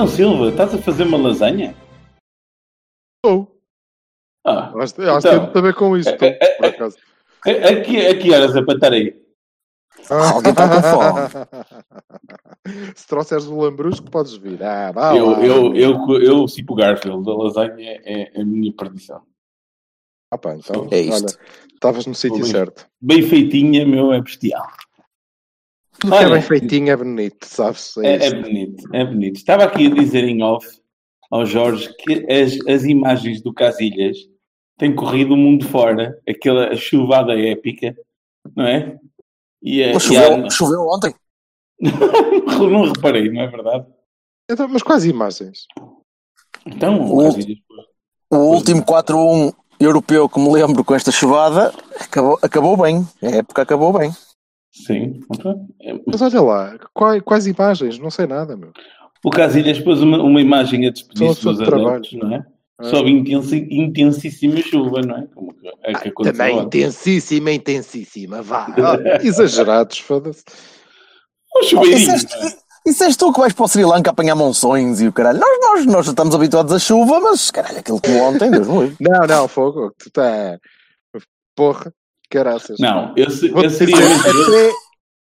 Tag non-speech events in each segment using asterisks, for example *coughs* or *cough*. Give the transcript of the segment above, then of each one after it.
Então, Silva, estás a fazer uma lasanha? Estou. Ah, Acho, acho que Então. tem muito a ver com isso, estou, por acaso. a, a, que, a que horas a patar aí? Alguém está com *laughs* fome. *laughs* Se trouxeres o lambrusco, podes vir. Ah, vá eu, lá. eu, eu, eu, tipo Garfield, a lasanha é, é a minha perdição. Ah, pá, então, É isto. estavas no sítio certo. Bem feitinha, meu, é bestial. Tudo que é Olha. bem feitinho é bonito, sabes? É, É, é bonito, é bonito. Estava aqui a dizer em off ao Jorge que as, as imagens do Casilhas têm corrido o mundo fora, aquela chuvada épica, não é? E, a- Mas e a- choveu, choveu ontem. *laughs* não reparei, não é verdade? Então, mas quais imagens? Então, o O- Casilhas, O último 4-1 europeu que me lembro com esta chuvada acabou, acabou bem. A época acabou bem. Sim. É, Mas olha lá, quais, quais imagens? Não sei nada, meu. O Casilhas pôs uma, uma imagem a despedir-se dos adeptos, não é? Ah. Sob intensi, intensíssima chuva, não é? Como que, é que aconteceu Também ontem. intensíssima, intensíssima, vá. Ah, *laughs* exagerados, foda-se. Um chuveirinho, Isso és, não é? és tu que vais para o Sri Lanka apanhar monções e o caralho. Nós, nós, nós estamos habituados à chuva, mas caralho, aquilo que ontem, Deus me livre. Não, não, fogo, tu tá. Porra, caraças. Não, eu, seria dizer,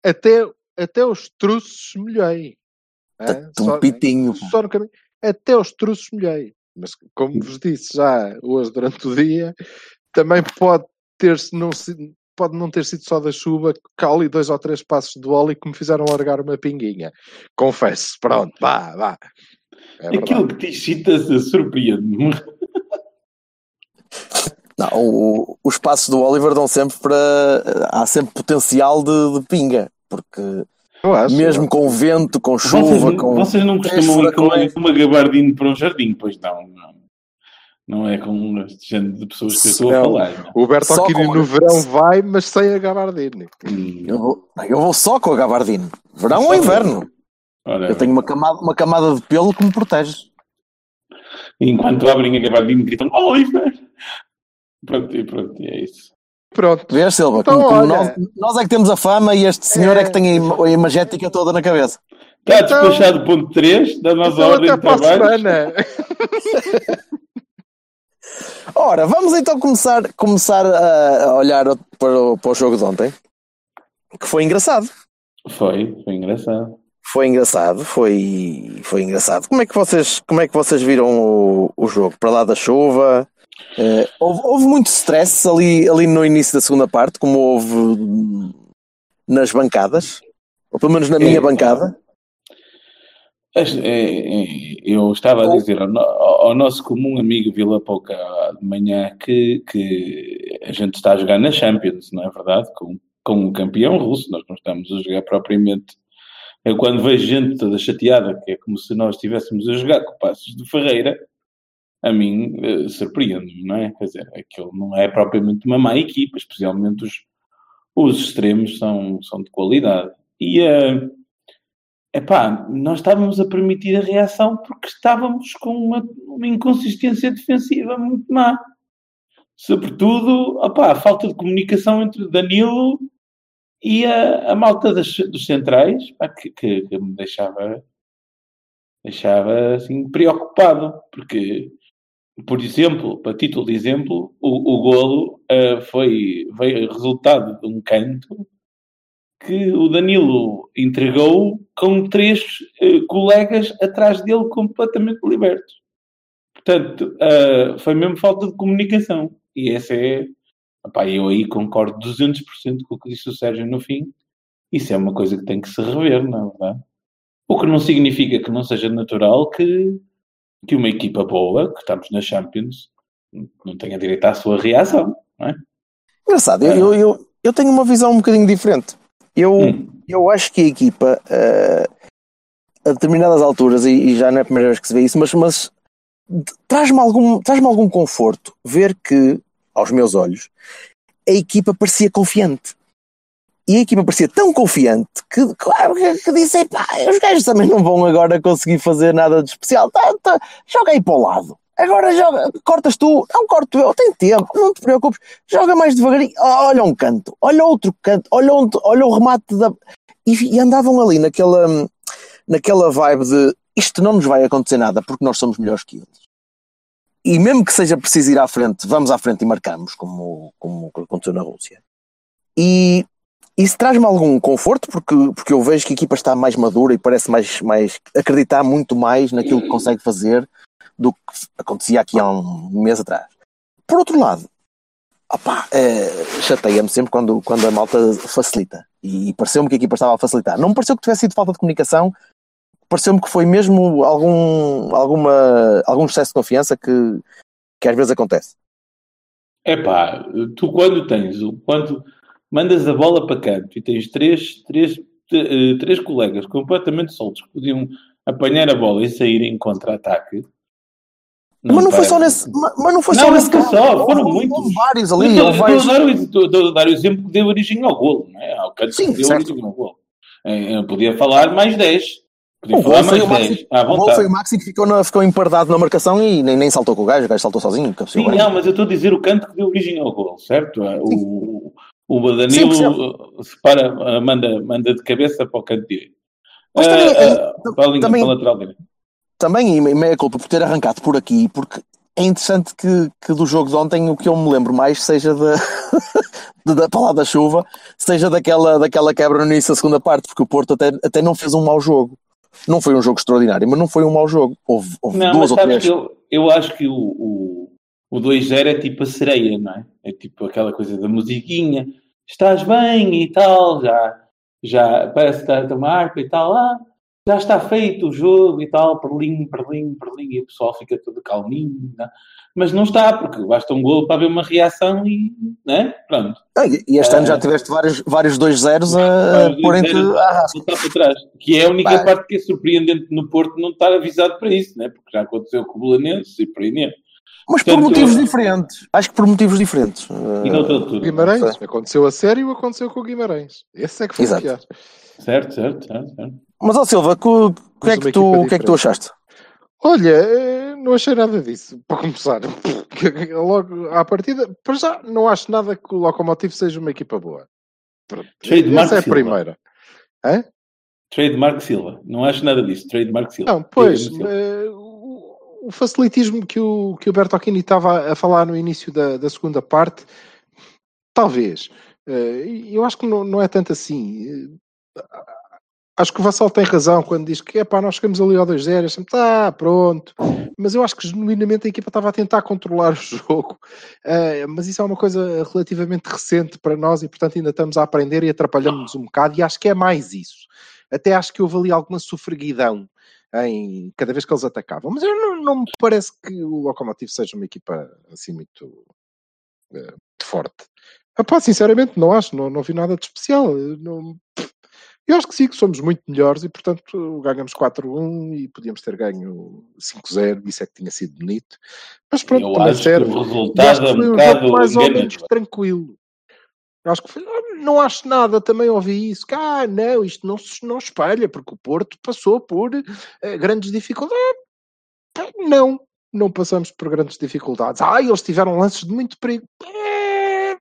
até, até, até os truços molhei. Hã? Tá um pitinho. Só no caminho. Até os truços molhei. Mas como vos disse já hoje durante o dia, também pode ter não pode não ter sido só da chuva, que ali dois ou três passos do óleo que me fizeram largar uma pinguinha. Confesso, pronto, vá, vá. É. Aquilo que te excita surpreende-me. *laughs* Não, o- os passos do Oliver dão sempre para. Há sempre potencial de, de pinga. Porque Eu acho, mesmo com vento, com chuva, Vocês, com. vocês não costumam ir com uma, furacões. com uma gabardine para um jardim, pois não. Não, não é com este género de pessoas que eu estou a Não. falar. não. O Berto Só Aquino com- no verão vai, mas sem a gabardine. Hum, Eu vou, eu vou só com a gabardine. Verão ou inverno. ora, Eu tenho uma camada, uma camada de pelo que me protege. Enquanto abrem a gabardine, gritam Oliver! Pronto, e pronto, e é isso. Pronto. Vês, Silva? Então, olha. nós, nós é que temos a fama e este senhor é, É. que tem a, ima- a imagética toda na cabeça. Está Então- despachado ponto 3 da nossa Então ordem de trabalho. semana. *laughs* Ora, vamos então começar, começar a a olhar para o, para o jogo de ontem. Que foi engraçado. Foi, foi engraçado. Foi engraçado, foi, foi engraçado. Como é que vocês, como é que vocês viram o, o jogo? Para lá da chuva? Eh, houve, houve muito stress ali, ali no início da segunda parte, como houve nas bancadas, ou pelo menos na minha É. bancada. É, é, eu estava a dizer ao, ao- nosso comum amigo Vila Pouca de manhã que, que a gente está a jogar na Champions, não é verdade? Com, com o campeão russo, nós não estamos a jogar propriamente. Eu quando vejo gente toda chateada, que é como se nós estivéssemos a jogar com passos de Ferreira, a mim eh, surpreende-me, não é? Quer dizer, aquilo não é propriamente uma má equipa, especialmente os, os extremos são, são de qualidade. E eh, Epá, nós estávamos a permitir a reação porque estávamos com uma, uma inconsistência defensiva muito má. Sobretudo, opá, a falta de comunicação entre Danilo e a, a malta das, dos centrais, pá, que, que- que me deixava, deixava assim, preocupado. Porque, por exemplo, para título de exemplo, o, o golo eh, foi, veio resultado de um canto que o Danilo entregou com três eh, colegas atrás dele completamente libertos. Portanto, ah, foi mesmo falta de comunicação. E essa é. Epá, eu aí concordo 200% com o que disse o Sérgio no fim. Isso é uma coisa que tem que se rever, não é verdade? O que não significa que não seja natural que, que uma equipa boa, que estamos na Champions, não tenha direito à sua reação, não é? Engraçado, eu, eu, eu, eu tenho uma visão um bocadinho diferente. Eu, Hum. eu acho que a equipa, eh, a determinadas alturas, e, e já não é a primeira vez que se vê isso, mas, mas traz-me algum, traz algum conforto ver que, aos meus olhos, a equipa parecia confiante. E a equipa parecia tão confiante que, claro, que, que disse: pá, os gajos também não vão agora conseguir fazer nada de especial. Tá, tá, joga aí para o lado. Agora joga, cortas tu, não corto eu, tem tempo, não te preocupes, joga mais devagarinho, olha um canto, olha outro canto, olha, um, olha o remate da. E, e andavam ali naquela, naquela vibe de isto não nos vai acontecer nada porque nós somos melhores que eles. E mesmo que seja preciso ir à frente, vamos à frente e marcamos, como, como aconteceu na Rússia. E isso traz-me algum conforto, porque, porque eu vejo que a equipa está mais madura e parece mais, mais acreditar muito mais naquilo que consegue fazer do que acontecia aqui há um mês atrás. Por outro lado, opá, é, chateia-me sempre quando, quando a malta facilita. E, e pareceu-me que a equipa estava a facilitar. Não me pareceu que tivesse sido falta de comunicação, pareceu-me que foi mesmo algum, alguma, algum excesso de confiança que, que às vezes acontece. É pá, tu quando tens, quando mandas a bola para canto e tens três, três, eh, três colegas completamente soltos que podiam apanhar a bola e sair em contra-ataque. Mas não foi só nesse. Mas não foi não, só nesse caso. Só, foram houve, muitos. Houve vários ali. Estou, vários... A dar o, exemplo que deu origem ao golo, não é? Ao canto Sim, que deu origem ao golo. Eh, eu podia falar mais 10. Podia O falar gol foi mais o Maxi, 10. À o gol foi o Maxi que ficou, na, ficou empardado na marcação e nem, nem saltou com o gajo, o gajo saltou sozinho. Sim, não, mas eu estou a dizer o canto que deu origem ao gol, certo? O, o Danilo eh, separa, eh, manda, manda de cabeça para o canto direito. Mas também, Eh, eh, eh, para a linha, também- para a lateral direito. Também, e meia culpa por ter arrancado por aqui, porque é interessante que, que do jogo de ontem o que eu me lembro mais seja da, *laughs* da palavra da chuva, seja daquela, daquela quebra no início da segunda parte, porque o Porto até, até não fez um mau jogo. Não foi um jogo extraordinário, mas não foi um mau jogo. Houve, houve Não, duas ou três. eu, eu acho que o, o, o 2-0 é tipo a sereia, não é? É tipo aquela coisa da musiquinha. Estás bem e tal, já, já parece que está a tomar arpa e tal. Ah, já está feito o jogo e tal, perlinho, perlinho, perlinho, e o pessoal fica todo calminho, não é? mas não está, porque basta um golo para haver uma reação e, né? Pronto. Ah, e este ano já Eh, tiveste vários, vários 2-0 a 2-0 à rasca. voltar para trás. Que é a única Pá. parte que é surpreendente no Porto não estar avisado para isso, né? porque já aconteceu com o Belenenses e por aí mesmo. Mas por motivos diferentes. Acho que por motivos diferentes. E noutra altura. Guimarães, Não aconteceu a sério, aconteceu com o Guimarães. Esse é que foi Exato. o pior. Certo, certo, certo. certo. Mas, ó Silva, que, o que, é que tu, o que é que tu achaste? Olha, eh, não achei nada disso, para começar. *laughs* Logo à partida, para já, não acho nada que o Locomotive seja uma equipa boa. Pronto. Trademark Essa é a Silva. primeira. Hã? Trademark Silva. Não acho nada disso. Trademark Silva. Não, pois, o, facilitismo que o, que o Bertocchini estava a falar no início da, da segunda parte, talvez. Eh, eu acho que não, não é tanto assim. Eh, Acho que o Vassal tem razão quando diz que epá, nós chegamos ali ao 2-0, achamos, tá, pronto. Mas eu acho que genuinamente a equipa estava a tentar controlar *laughs* o jogo. Eh, mas isso é uma coisa relativamente recente para nós e, portanto, ainda estamos a aprender e atrapalhamos um bocado. E acho que é mais isso. Até acho que houve ali alguma sofreguidão em cada vez que eles atacavam. Mas eu não, não me parece que o Locomotive seja uma equipa assim muito muito forte. Epá, sinceramente, não acho, não, não vi nada de especial. Eu Não, eu acho que sim, que somos muito melhores e, portanto, ganhamos 4-1 e podíamos ter ganho 5-0, isso é que tinha sido bonito. Mas pronto, Eu também acho que serve. o resultado é um foi um bocado mais ou menos tranquilo. Acho que foi, não acho nada, também ouvi isso. Ah, não, isto não se não espelha, porque o Porto passou por eh, grandes dificuldades. Pá, Não, não passamos por grandes dificuldades. Ah, eles tiveram lances de muito perigo. Eh,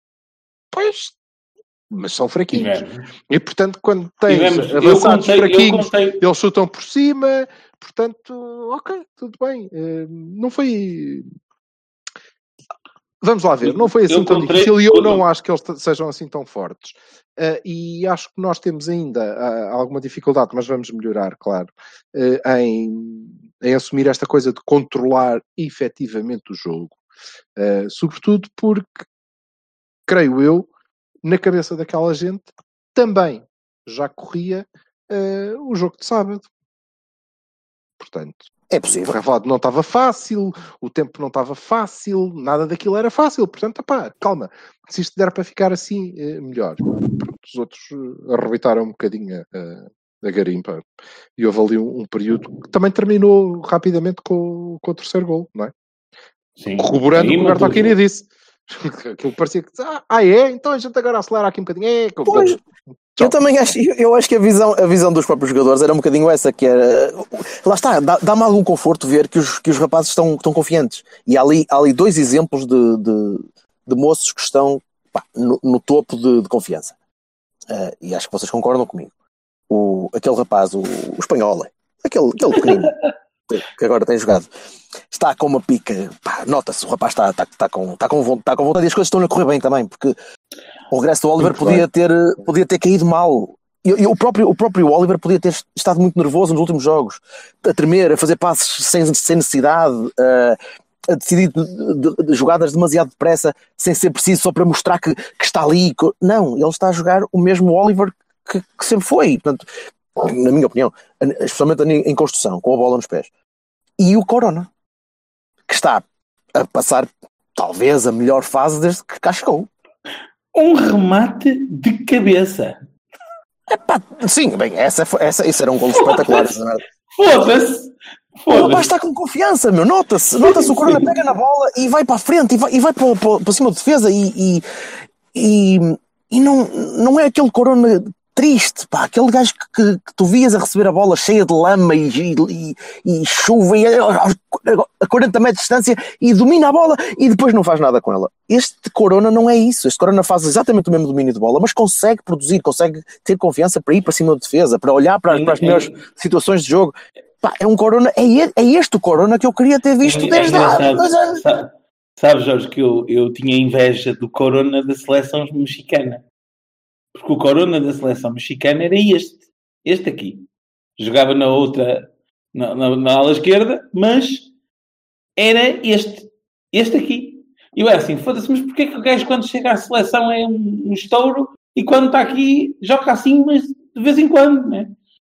Pois, mas são fraquinhos. Tivemos. E portanto, quando tens Tivemos. Avançados contei, fraquinhos, eles chutam por cima, portanto, ok, tudo bem. Eh, não foi. Vamos lá ver, não foi assim Eu tão difícil e eu não acho que eles sejam assim tão fortes. Eh, e acho que nós temos ainda ah, alguma dificuldade, mas vamos melhorar, claro, eh, em, em assumir esta coisa de controlar efetivamente o jogo. Sobretudo porque, creio eu, na cabeça daquela gente também já corria o jogo de sábado. Portanto, É o possível. relvado não estava fácil, o tempo não estava fácil, nada daquilo era fácil. Portanto, opá, calma, se isto der para ficar assim, eh, melhor. Pronto, os outros eh, arrebentaram um bocadinho a, a garimpa e houve ali um, um período que também terminou rapidamente com, com o terceiro gol, não é? sim. Corroborando o que o Bertocchini jogo. disse. *laughs* Aquilo parecia que. Ah, ah, é? Então a gente agora acelera aqui um bocadinho. É, com Pois. Eu também acho, eu acho que a visão, a visão dos próprios jogadores era um bocadinho essa, que era. Lá está, dá- dá-me algum conforto ver que os, que os rapazes estão, estão confiantes. E há ali, há ali dois exemplos de, de, de moços que estão pá, no, no topo de, de confiança. Eh, e acho que vocês concordam comigo. O, aquele rapaz, o, o espanhol, aquele, aquele pequenino que- *laughs* que agora tem jogado, está com uma pica. Nota-se, o rapaz está, está, está, com, está, com, está com vontade e as coisas estão a correr bem também, porque o regresso do Oliver Muito podia ter, podia ter caído mal. E, e o, próprio, o próprio Oliver podia ter estado muito nervoso nos últimos jogos, a tremer, a fazer passes sem, sem necessidade, a, a decidir de, de- de jogadas demasiado depressa, sem ser preciso, só para mostrar que, que está ali. Não, ele está a jogar o mesmo Oliver que, que sempre foi. Portanto, na minha opinião, especialmente em construção, com a bola nos pés. E o Corona, que está a passar talvez a melhor fase desde que cá chegou. Um remate de cabeça. Epá, sim, bem, essa, essa, isso era um gol espetacular. Foda-se! O rapaz está com confiança, meu. Nota-se. Nota-se o Corona pega na bola e vai para a frente e vai, e vai para, para, para cima da defesa e, e, e, e não, não é aquele Corona triste, pá. Aquele gajo que, que, que tu vias a receber a bola cheia de lama e, e, e chuva e a, a 40 metros de distância e domina a bola e depois não faz nada com ela. Este Corona não é isso. Este Corona faz exatamente o mesmo domínio de bola, mas consegue produzir, consegue ter confiança para ir para cima da defesa, para olhar para, para as É- melhores situações de jogo. Pá, é um Corona, é, é este o Corona que eu queria ter visto É desde há dois anos. Sabe, sabe, Jorge, que eu, eu tinha inveja do Corona da seleção mexicana. Porque o Corona da seleção mexicana era este. Este aqui. Jogava na outra, na, na, na ala esquerda, mas era este. Este aqui. E eu era assim, foda-se, mas porquê que o gajo quando chega à seleção é um, um estouro e quando está aqui joga assim, mas de vez em quando, né?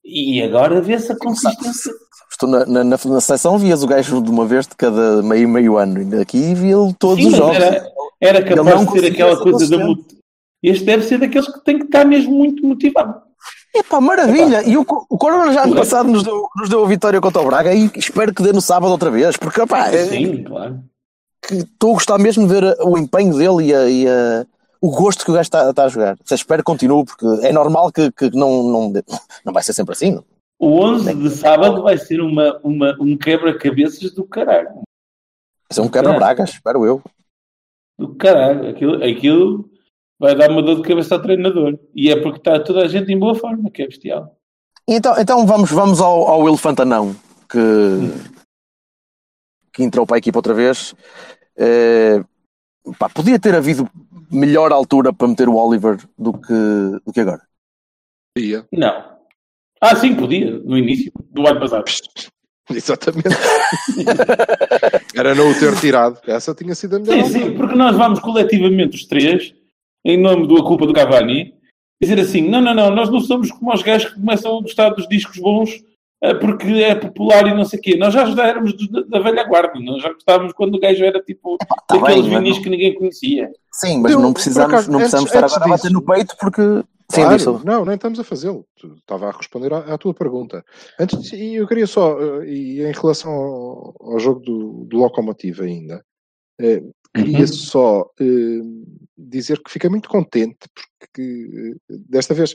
E agora vê-se a consistência. Estou na, na, na, na seleção vias o gajo de uma vez de cada meio, meio ano. E aqui via-lo todos Sim, os jogos. era, era capaz de ser conseguia aquela coisa da Este deve ser daqueles que tem que estar mesmo muito motivado. Epá, maravilha! E o, o Corona já ano passado nos deu, nos deu a vitória contra o Braga e espero que dê no sábado outra vez, porque epá, é- Sim, claro. que estou a gostar mesmo de ver o empenho dele e, a- e a- o gosto que o gajo está, está a jogar. Se espero que continue, porque é normal que, que não, não, não vai ser sempre assim. não? O 11 de sábado vai ser uma, uma, um quebra-cabeças do caralho. Vai ser um quebra-bragas, espero eu. Do caralho. Aquilo, aquilo vai dar uma dor de cabeça ao treinador. E é porque está toda a gente em boa forma, que é bestial. Então, então vamos, vamos ao, ao elefante anão que, que entrou para a equipa outra vez. Eh, pá, podia ter havido melhor altura para meter o Oliver do que, do que agora. Dia. Não. Ah, sim, podia, no início do ano passado. *laughs* Exatamente. Era não o ter tirado. Essa tinha sido a melhor. Sim, sim, porque nós vamos coletivamente os três, em nome da culpa do Cavani, dizer assim: não, não, não, nós não somos como os gajos que começam a gostar dos discos bons eh, porque é popular e não sei o quê. Nós já já éramos da velha guarda, nós já gostávamos quando o gajo era tipo tá daqueles bem, mas vinis não- que ninguém conhecia. Sim, mas Eu, não precisamos, acaso, não precisamos antes- estar antes agora a bater disso- no peito porque. Sim, Claro, disso. não, nem estamos a fazê-lo. Tu Estava a responder à, à tua pergunta. Antes, disso, e eu queria só, eh, e em relação ao, ao jogo do, do Locomotive ainda, eh, queria Uhum. só eh, dizer que fiquei muito contente porque eh, desta vez,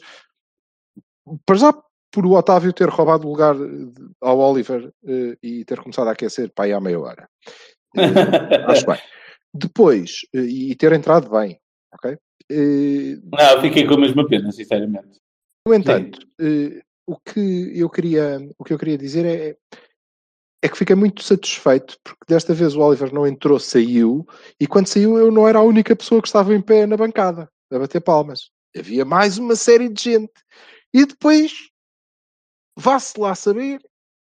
para já por o Otávio ter roubado o lugar eh, ao Oliver eh, e ter começado a aquecer para aí há meia hora. Acho bem. Depois, e ter entrado bem, ok? Não, eu fiquei com a mesma pena, sinceramente. no entanto, o, que eu queria, o que eu queria dizer é, é que fiquei muito satisfeito porque desta vez o Oliver não entrou, saiu, e quando saiu eu não era a única pessoa que estava em pé na bancada a bater palmas. Havia mais uma série de gente. E depois, vá-se lá saber,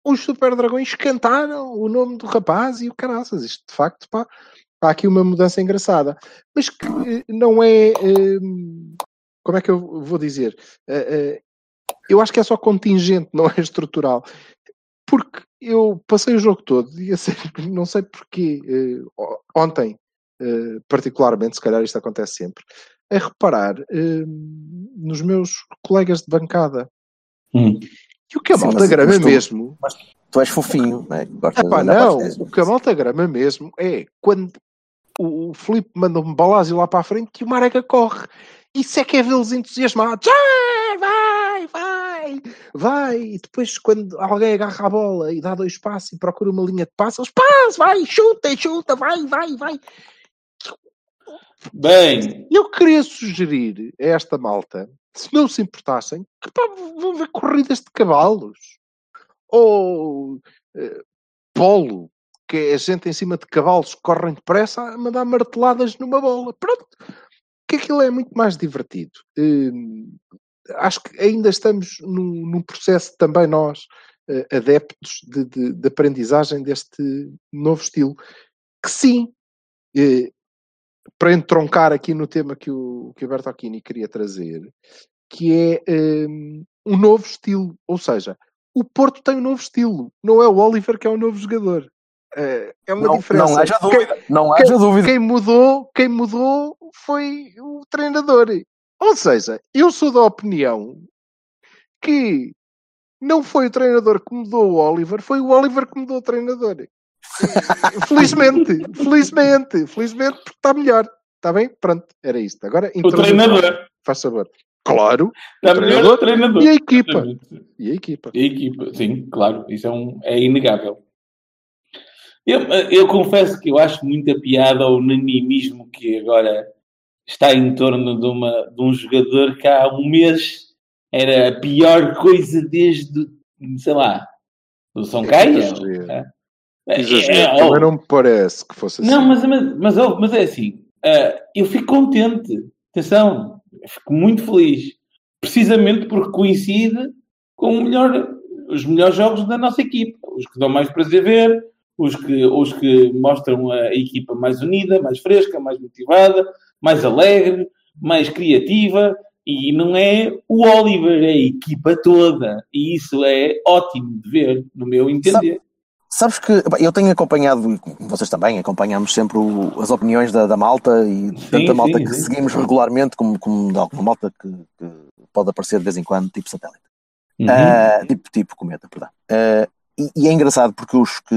os Super Dragões cantaram o nome do rapaz e o caraças. Isto de facto, pá, há aqui uma mudança engraçada. Mas que eh, não é. eh, como é que eu vou dizer? Eh, eh, eu acho que é só contingente, *laughs* não é estrutural. Porque eu passei o jogo todo e a *laughs* sério, não sei porquê, eh, ontem, eh, particularmente, se calhar isto acontece sempre, a reparar eh, nos meus colegas de bancada. Hum. E o que a Sim, malta mas- grama mas tu- mesmo Tu és fofinho, não é? Gostas Epá, não, o que a malta grama mesmo é quando o, o Filipe manda um balásio lá para a frente e o Marega corre. Isso é que é vê-los entusiasmados. Ah, vai, vai, vai. E depois, quando alguém agarra a bola e dá dois passos e procura uma linha de passos, eles vai, chuta, chuta, vai, vai, vai. Bem, Eu queria sugerir a esta malta, se não se importassem, que pá, vão ver corridas de cavalos. Ou eh, polo, que é a gente em cima de cavalos que correm depressa a mandar marteladas numa bola. Pronto. Que aquilo é muito mais divertido. Hum, acho que ainda estamos num, num processo também nós, eh, adeptos de, de- de aprendizagem deste novo estilo. Que sim, eh, para entroncar aqui no tema que o, que o Bertocchini queria trazer, que é hum, um novo estilo. Ou seja, o Porto tem um novo estilo. Não é o Oliver que é o novo jogador. Eh, é uma Não, diferença. não haja Quem- dúvida. Não quem- haja dúvida. quem mudou, quem mudou foi o treinador. Ou seja, eu sou da opinião que não foi o treinador que mudou o Oliver, foi o Oliver que mudou o treinador. Felizmente, felizmente, felizmente, porque está melhor. Está bem? Pronto, era isto. Agora, o treinador. Faz sabor. Claro. Está o o treinador. E a equipa. E a equipa. E a equipa, sim, claro, isso é, um, é inegável. Eu, eu confesso que eu acho muita piada ao unanimismo que agora está em torno de, uma, de um jogador que há um mês era a pior coisa desde, sei lá, do São Caia. Exagero. É, Exagero. é, Também oh, não me parece que fosse assim. não, mas, mas, mas, oh, mas é assim, ah, eu fico contente, atenção, fico muito feliz, precisamente porque coincide com melhor, os melhores jogos da nossa equipa, os que dão mais prazer ver, os que, os que mostram a equipa mais unida, mais fresca, mais motivada, mais alegre, mais criativa, e não é o Oliver, é a equipa toda, e isso é ótimo de ver, no meu entender. Sabes que eu tenho acompanhado, vocês também, acompanhamos sempre o- as opiniões da, da malta e tanto da malta sim, que sim. seguimos regularmente como, como de alguma malta que, que pode aparecer de vez em quando, tipo satélite. Uhum. Ah, tipo, tipo cometa, perdão. Ah, e, e é engraçado porque os que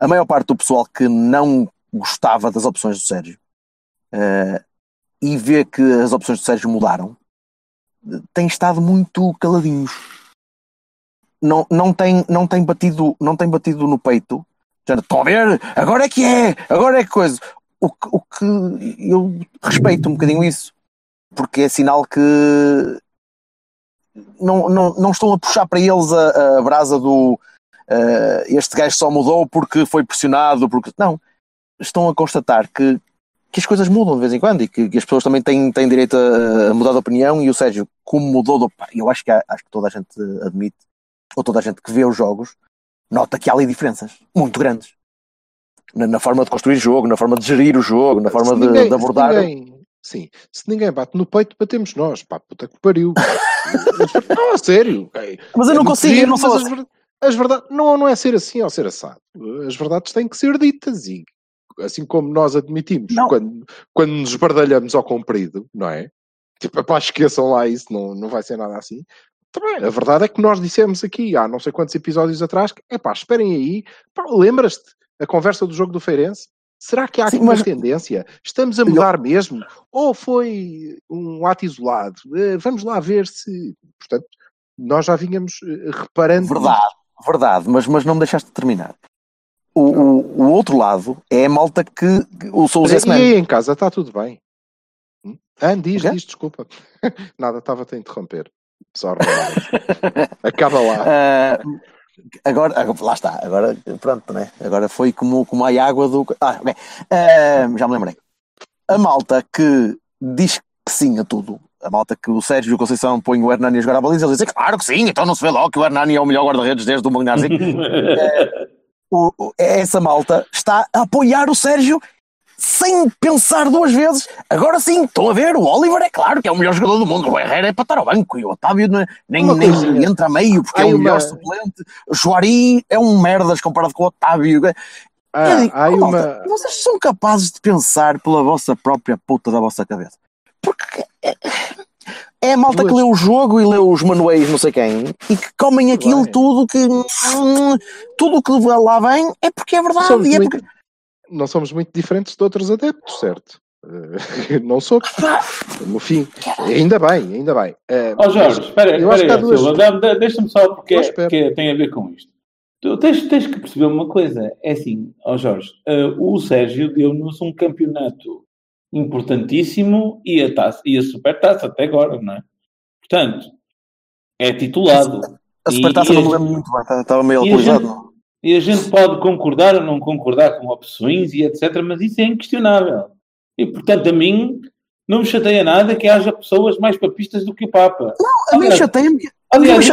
a maior parte do pessoal que não gostava das opções do Sérgio ah, e vê que as opções do Sérgio mudaram, tem estado muito caladinhos. Não, não, tem, não, tem batido, não tem batido no peito. Estão a ver? Agora é que é! Agora é que coisa. O que, o que eu respeito um bocadinho isso. Porque é sinal que não, não, não estão a puxar para eles a, a brasa do eh, este gajo só mudou porque foi pressionado, porque não. Estão a constatar que, que as coisas mudam de vez em quando e que, que as pessoas também têm, têm direito a, a mudar de opinião e o Sérgio, como mudou de opinião, eu acho que, há- acho que toda a gente admite, ou toda a gente que vê os jogos, nota que há ali diferenças muito grandes. Na, na forma de construir jogo, na forma de gerir o jogo, na forma Se de, ninguém- de abordar. Se ninguém, sim, se ninguém bate no peito, batemos nós. Pá, puta que pariu. *laughs* não, a sério. Mas eu não consigo, eu não sou as, assim. as verdades não, não é ser assim ou ser assado. As verdades têm que ser ditas e assim como nós admitimos Não. quando, quando nos bardalhamos ao comprido, não é? Tipo, pá, esqueçam lá isso, não, não vai ser nada assim. Também, a verdade é que nós dissemos aqui há não sei quantos episódios atrás que, é pá, esperem aí, pá, lembras-te a conversa do jogo do Feirense? Será que há Sim, aqui uma mas- tendência? Estamos a mudar mesmo? Ou foi um ato isolado? Eh, Vamos lá ver se. Portanto, nós já vínhamos eh, reparando. Verdade, verdade, mas, mas não me deixaste de terminar. O, o, o outro lado é a malta que, que o Souls e aí em casa está tudo bem? Hum? Ah, diz, O diz, desculpa. *laughs* Nada, estava-te a interromper. Sorry. *laughs* Acaba lá. Ah, agora, agora- lá está, agora pronto, né? Agora foi como, como a água do. Ah, ok. Ah, já me lembrei. A malta que diz que sim a tudo, a malta que o Sérgio Conceição põe o Hernani a jogar a baliza, ele diz claro que sim, então não se vê logo que o Hernani é o melhor guarda-redes desde o Magnazzi. *laughs* o, o- essa malta está a apoiar o Sérgio sem pensar duas vezes. Agora sim, estão a ver, o Oliver é claro que é o melhor jogador do mundo, o Herrera é para estar ao banco e o Otávio é- nem, nem entra a meio porque Há é o melhor uma- suplente. O Juari é um merdas comparado com o Otávio. Ah, Eu digo, oh, malta, uma. Vocês são capazes de pensar pela vossa própria puta da vossa cabeça. Porque é, é a malta que Duas. lê o jogo e lê os manuais não sei quem e que comem aquilo bem. tudo que hum, tudo o que lá vem é porque é verdade Somos e é muito- porque não somos muito diferentes de outros adeptos, certo? Uh, *laughs* não somos. No fim, ainda bem, ainda bem. Uh, Ó oh, Jorge, espera, eu que há duas... deixa-me só, porque é, porque tem a ver com isto. Tu tens, tens que perceber uma coisa, é assim, ó oh Jorge, uh, o Sérgio deu-nos um campeonato importantíssimo e a, taça, e a supertaça até agora, não é? Portanto, é titulado. A supertaça não me lembro muito bem, tá, estava meio alcoolizado. E a gente pode concordar ou não concordar com opções e etc, mas isso é inquestionável. E, portanto, a mim não me chateia nada que haja pessoas mais papistas do que o Papa. Não, a mim chateia-me. Aliás,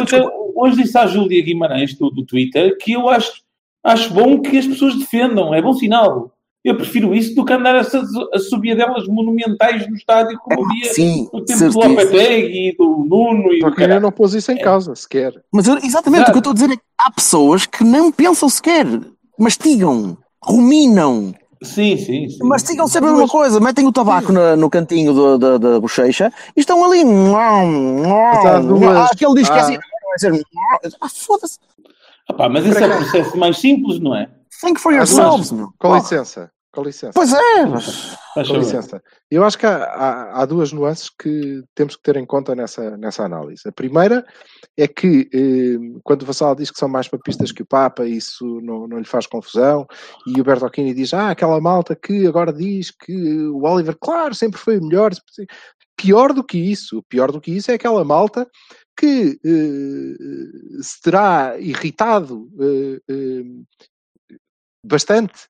hoje disse à Júlia Guimarães do, do Twitter que eu acho, acho bom que as pessoas defendam, é bom sinal. Eu prefiro isso do que andar a, a subir delas monumentais no estádio como havia Sim, no tempo certeza. do Lopetegui e do Nuno e Porque do não pôs isso em é. causa, sequer. Mas exatamente, Exato. o que eu estou a dizer é que há pessoas que não pensam sequer, mastigam, ruminam. Sim, sim, sim. Mastigam sempre a mesma coisa, metem o tabaco no, no cantinho do, da, da bochecha e estão ali. Duas... Aquele diz que é assim. Ah, foda-se. Ah, mas esse é o processo mais simples, não é? Think for yourselves, meu. Com licença. Com licença. Pois é, mas... Com licença. Eu acho que há, há, há, duas nuances que temos que ter em conta nessa, nessa análise. A primeira é que eh, quando o Vassal diz que são mais papistas que o Papa, isso não, não lhe faz confusão, e o Bertocchini diz, ah, aquela malta que agora diz que o Oliver, claro, sempre foi melhor. Pior do que isso, pior do que isso é aquela malta que eh, se terá irritado eh, eh bastante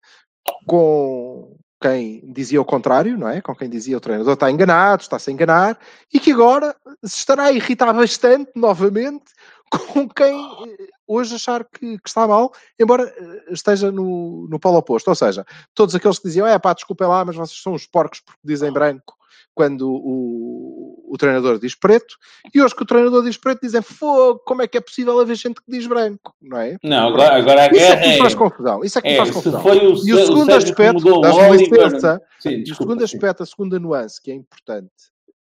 com quem dizia o contrário, não é? Com quem dizia o treinador está enganado, está-se a enganar, e que agora se estará a irritar bastante novamente *laughs* com quem eh, hoje achar que, que, está mal, embora eh, esteja no, no polo oposto. Ou seja, todos aqueles que diziam, é pá, desculpem lá, mas vocês são os porcos porque dizem branco quando o, o treinador diz preto, e hoje que o treinador diz preto dizem fogo, como é que é possível haver gente que diz branco, não é? Não, agora, agora Isso é que me faz confusão. Isso é que me é, faz confusão. O, e o segundo o aspecto, das licença, sim, o segundo aspecto, a segunda nuance que é importante,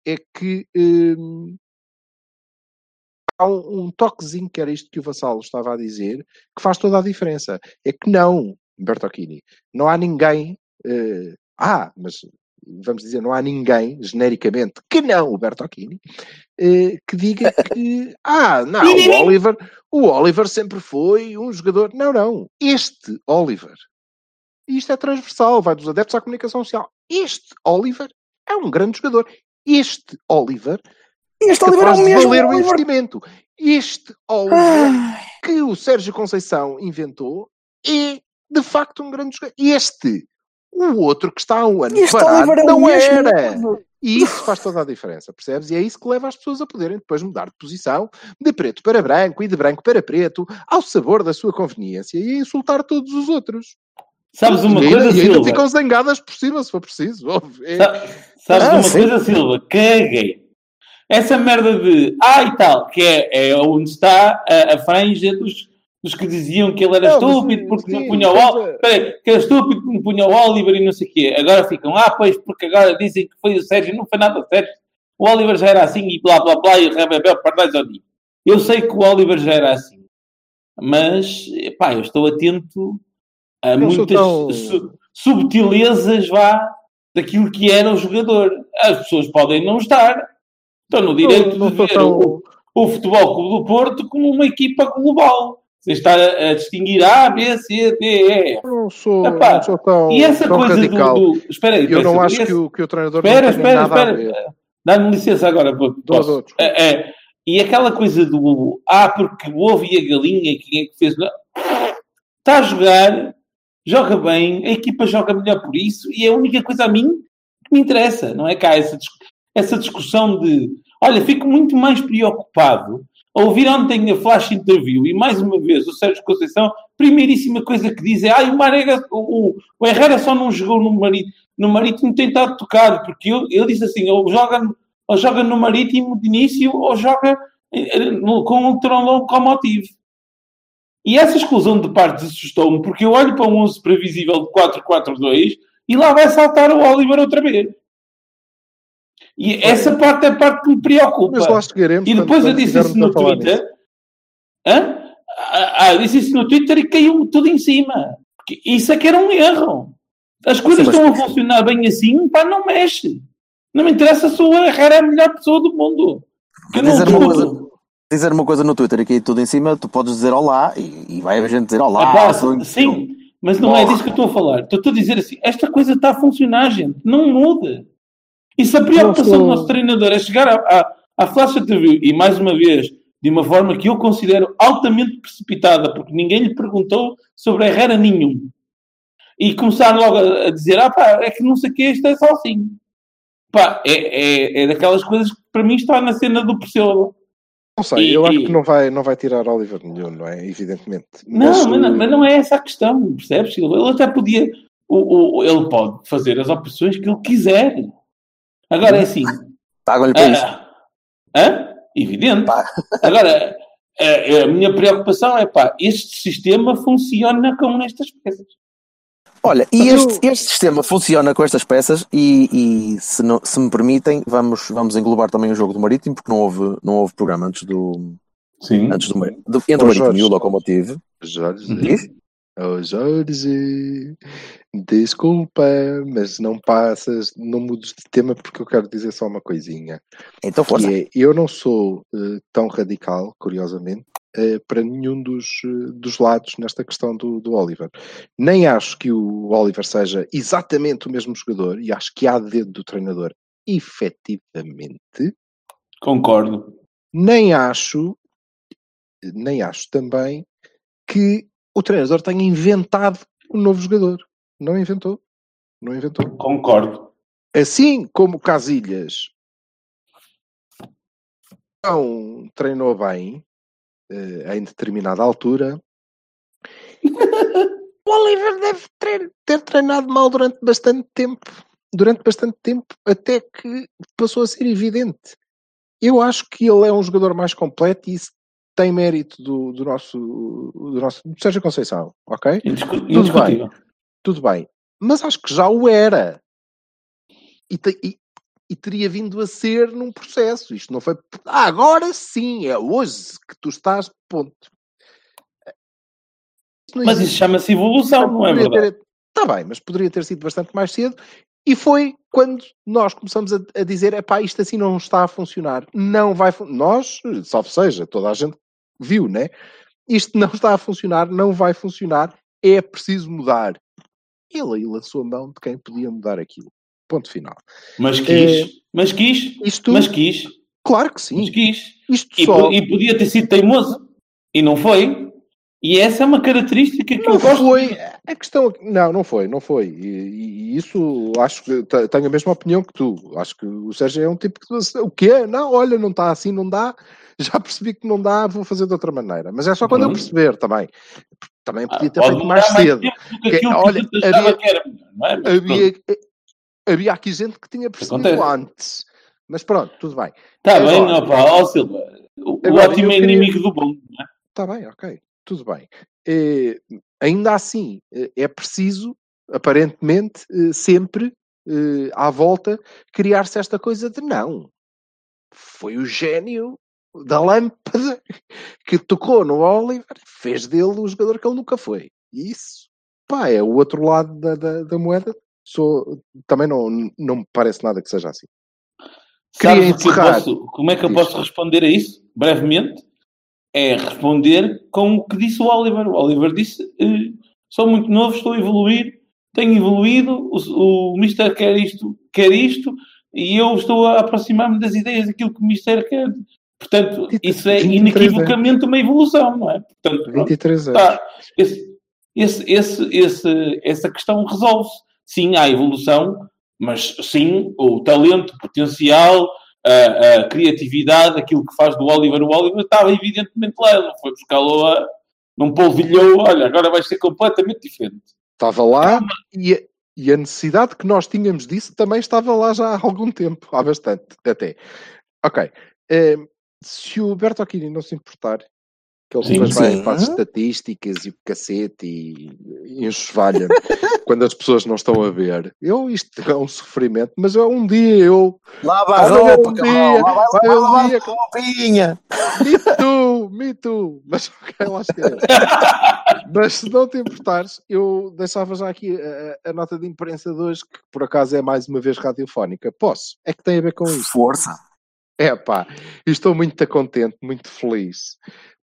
é que hum, há um, um, toquezinho que era isto que o Vassalo estava a dizer, que faz toda a diferença. É que não, Bertocchini, não há ninguém. Uh, ah, mas vamos dizer, não há ninguém, genericamente, que não o Bertocchini, eh, que diga *laughs* que, ah, não, o Oliver, o Oliver sempre foi um jogador. Não, não. Este Oliver, e isto é transversal, vai dos adeptos à comunicação social. Este Oliver é um grande jogador. Este Oliver este é Oliver é o mesmo valer o investimento. Este Oliver Ai. que o Sérgio Conceição inventou é de facto um grande jogador. Este o outro que está há um ano este parado é não era. E isso faz toda a diferença, percebes? E é isso que leva as pessoas a poderem depois mudar de posição, de preto para branco e de branco para preto, ao sabor da sua conveniência e a insultar todos os outros. Sabes uma e coisa, ainda, Silva? E ainda ficam zangadas por cima, se for preciso. É... Sabes ah, uma sim. coisa, Silva? Caguei. Essa merda de ah e tal, que é, é onde está a, a franja dos, dos que diziam que ele era não, estúpido porque sim, não punha o Oliver. Que era estúpido porque não punha o Oliver e não sei o quê. Agora ficam, ah, pois, porque agora dizem que foi o Sérgio, não foi nada Sérgio. O Oliver já era assim e blá blá blá e o Rebebel pardais ao dia. Eu sei que o Oliver já era assim, mas pá, eu estou atento a não muitas tão... su subtilezas vá daquilo que era o jogador. As pessoas podem não estar. Estão no direito não, não de ver tão... o, o Futebol Clube do Porto como uma equipa global. Você está a, distinguir A, B, C, D, E. Não sou, Epá, não sou tão, e essa tão coisa radical. Do, do, espera aí, Eu não acho esse... que, o, que o treinador espera, não espera, espera. Dá-me licença agora. Posso. É, é, e aquela coisa do Ah, porque o ovo e a galinha, quem é que fez? Não. Está a jogar, joga bem, a equipa joga melhor por isso, e é a única coisa a mim que me interessa, não é cá essa, essa discussão de olha, fico muito mais preocupado ouvir ontem a flash interview e mais uma vez o Sérgio Conceição, primeiríssima coisa que diz é ah, o, Marega, o, o Herrera só não jogou no Marítimo, no Marítimo tem estado tocado, porque ele, ele disse assim, ou joga, ou joga no Marítimo de início ou joga eh, com um tronco locomotivo. E essa exclusão de partes assustou-me, porque eu olho para um 11 previsível de 4-4-2 e lá vai saltar o Oliver outra vez. E essa parte é a parte que me preocupa. Mas lá chegaremos. E depois eu disse isso no Twitter. Hã? Ah, ah, disse isso no Twitter e caiu-me tudo em cima. Isso é que era um erro. As coisas Sim, estão a funcionar bem assim, pá, não mexe. Não me interessa se o Herrera é a melhor pessoa do mundo. Que eu não Dizer uma coisa, dizer uma coisa no Twitter aqui tudo em cima, tu podes dizer olá e, e vai a gente dizer olá. Sim, mas não é disso que eu estou a falar. Estou a dizer assim, esta coisa está a funcionar, gente. Não muda. E se a preocupação sou- do nosso treinador é chegar à, à, à flash interview e, mais uma vez, de uma forma que eu considero altamente precipitada, porque ninguém lhe perguntou sobre Herrera nenhum, e começar logo a, a dizer, ah pá, é que não sei o que, isto é só assim. Pá, é, é, é daquelas coisas que para mim está na cena do Pessoa. Não sei, E- eu acho e- que não vai, não vai tirar Oliver nenhum, não é? Evidentemente. Não, mas não, mas não é essa a questão, percebes? Ele até podia, o, o- ele pode fazer as opções que ele quiser. Agora é assim, Pagam-lhe para isso. ah, hã? evidente. Pá. *laughs* Agora, a, a minha preocupação é, pá, este sistema funciona como nestas peças. Olha, e este, este sistema funciona com estas peças e, e se, não- se me permitem, vamos, vamos englobar também o jogo do Marítimo, porque não houve, não houve programa antes do, Sim. antes do, do entre o Marítimo Jorge. e o Locomotive. Jorge, Diz? Oh Jorge, desculpa, mas não passas, não mudes de tema porque eu quero dizer só uma coisinha. Então força. Que é, eu não sou eh, tão radical, curiosamente, eh, para nenhum dos, eh, dos lados nesta questão do, do Oliver. Nem acho que o Oliver seja exatamente o mesmo jogador e acho que há dedo do treinador efetivamente. Concordo. Nem acho, nem acho também que o treinador tenha inventado um novo jogador. Não inventou. Não inventou. Concordo. Assim como Casilhas não treinou bem eh, em determinada altura, *laughs* o Oliver deve ter, ter treinado mal durante bastante tempo. Durante bastante tempo, até que passou a ser evidente. Eu acho que ele é um jogador mais completo e isso tem mérito do, do nosso, do nosso do Sérgio Conceição, ok? Indiscu- bem. Tudo bem. Mas acho que já o era. E, te- e- e teria vindo a ser num processo. Isto não foi. Ah, agora sim, é hoje que tu estás, ponto. Não Mas isso chama-se evolução, não é verdade? ter- Está bem, mas poderia ter sido bastante mais cedo. E foi quando nós começamos a, a dizer: epá, isto assim não está a funcionar. Não vai fun- Nós, salvo seja, toda a gente viu, né? Isto não está a funcionar, não vai funcionar, é preciso mudar. Ele aí lançou a mão de quem podia mudar aquilo. Ponto final. Mas quis. Mas quis. Isto, Mas quis. claro que Mas sim. quis. Isto E, só e podia ter sido teimoso. E não foi. E essa é uma característica que não eu gosto. foi. A questão. Não, não foi, não foi. E, e- isso acho que te- tenho a mesma opinião que tu. Acho que o Sérgio é um tipo que. O quê? Não, olha, não está assim, não dá. *laughs* Já percebi que não dá, vou fazer de outra maneira. Mas é só quando eu Pronto. perceber também. Também Ah, podia ter pode feito mais cedo. que olha, que havia- que era melhor, não é? Mas Havia, havia aqui gente que tinha percebido Acontece. antes. Mas pronto, tudo bem. Está bem, opa, ó Silva. O, o Agora, ótimo é queria- inimigo do bom. não é? Está bem, ok, tudo bem. Eh, ainda assim, eh, é preciso, aparentemente, eh, sempre à volta, criar-se esta coisa de não. Foi o gênio da lâmpada *laughs* que tocou no Oliver, fez dele o jogador que ele nunca foi. E isso, pá, é o outro lado da, da, da moeda. Sou, também não, não me parece nada que seja assim. Queria o que encerrar. posso- como é que eu posso responder a isso? Brevemente. É responder com o que disse o Oliver. O Oliver disse: eh, sou muito novo, estou a evoluir, tenho evoluído, o, o Mister quer isto, quer isto, e eu estou a aproximar-me das ideias daquilo que o Mister quer. Portanto, isso é 23 inequivocamente uma evolução, não é? Portanto, pronto. 23 anos. Tá. Esse, esse, esse, esse- essa questão resolve-se. Sim, há evolução, mas sim, o talento, o potencial, a, a criatividade, aquilo que faz do Oliver o Oliver, estava evidentemente lá. Ele não foi buscá-lo a. Não polvilhou, olha, agora vai ser completamente diferente. Estava lá e a, e a necessidade que nós tínhamos disso também estava lá já há algum tempo, há bastante até. Ok. Eh, se o Bertocchini não se importar, que ele depois vai sim. as estatísticas e o cacete e, e enxovalha *laughs* quando as pessoas não estão a ver. Eu, isto é um sofrimento, mas eu, um dia eu, Lava a Vai roupa, um cabrão. dia, Lá vai, vai haver um lavar dia a roupinha. me too, me too, mas *laughs* ok, lá. Mas se não te importares, eu deixava já aqui a, a nota de imprensa de hoje, que por acaso é mais uma vez radiofónica. Posso? É que tem a ver com isto. Força. É pá, estou muito contente, muito feliz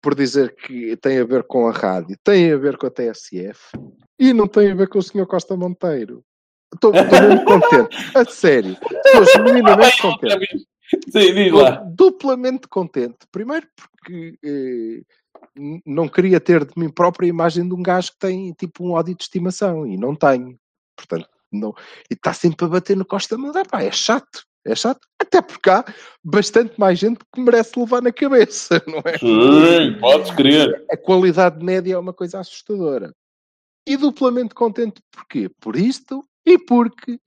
por dizer que tem a ver com a rádio, tem a ver com a TSF e não tem a ver com o Sr. Costa Monteiro. Estou, muito *laughs* contente, a sério. Estou genuinamente contente. Sim, diz lá. Duplamente contente. Primeiro porque eh, não queria ter de mim própria a imagem de um gajo que tem tipo um ódio de estimação e não tenho. Portanto, não. E está sempre a bater no Costa Monteiro. Pá, é chato. É chato. Até porque há bastante mais gente que merece levar na cabeça, *laughs* não é? Sim, podes crer. a qualidade média é uma coisa assustadora. E duplamente contente porquê? Por isto e porque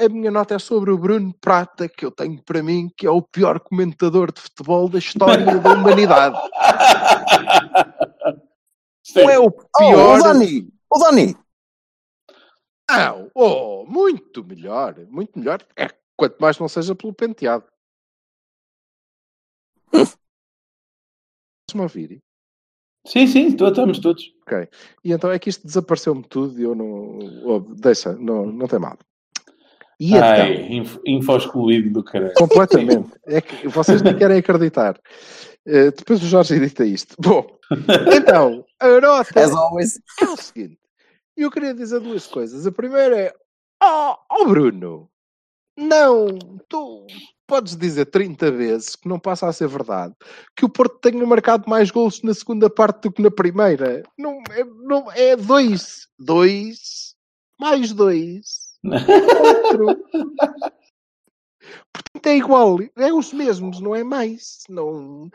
a minha nota é sobre o Bruno Prata, que eu tenho para mim que é o pior comentador de futebol da história da humanidade. *laughs* Sim. Não é o Oh, pior. o Dani! O Dani! Não, oh, muito melhor, muito melhor. É, quanto mais não seja pelo penteado. Estás-me a ouvir? Sim, sim, estamos todos. E então é que isto desapareceu-me tudo e eu não. oh, deixa, não, não tem mal. E então, Ai, info, info excluído do caralho. completamente. É que vocês nem querem acreditar. Eh, depois o Jorge edita isto. Bom, então, a nota As always. é o seguinte. Eu queria dizer duas coisas. A primeira é: Oh, oh Bruno, não, tu podes dizer 30 vezes que não passa a ser verdade que o Porto tenha marcado mais golos na segunda parte do que na primeira. Não, é, não, é dois. Dois. Mais dois. Quatro. *laughs* Portanto, é igual. É os mesmos, não é mais. Não.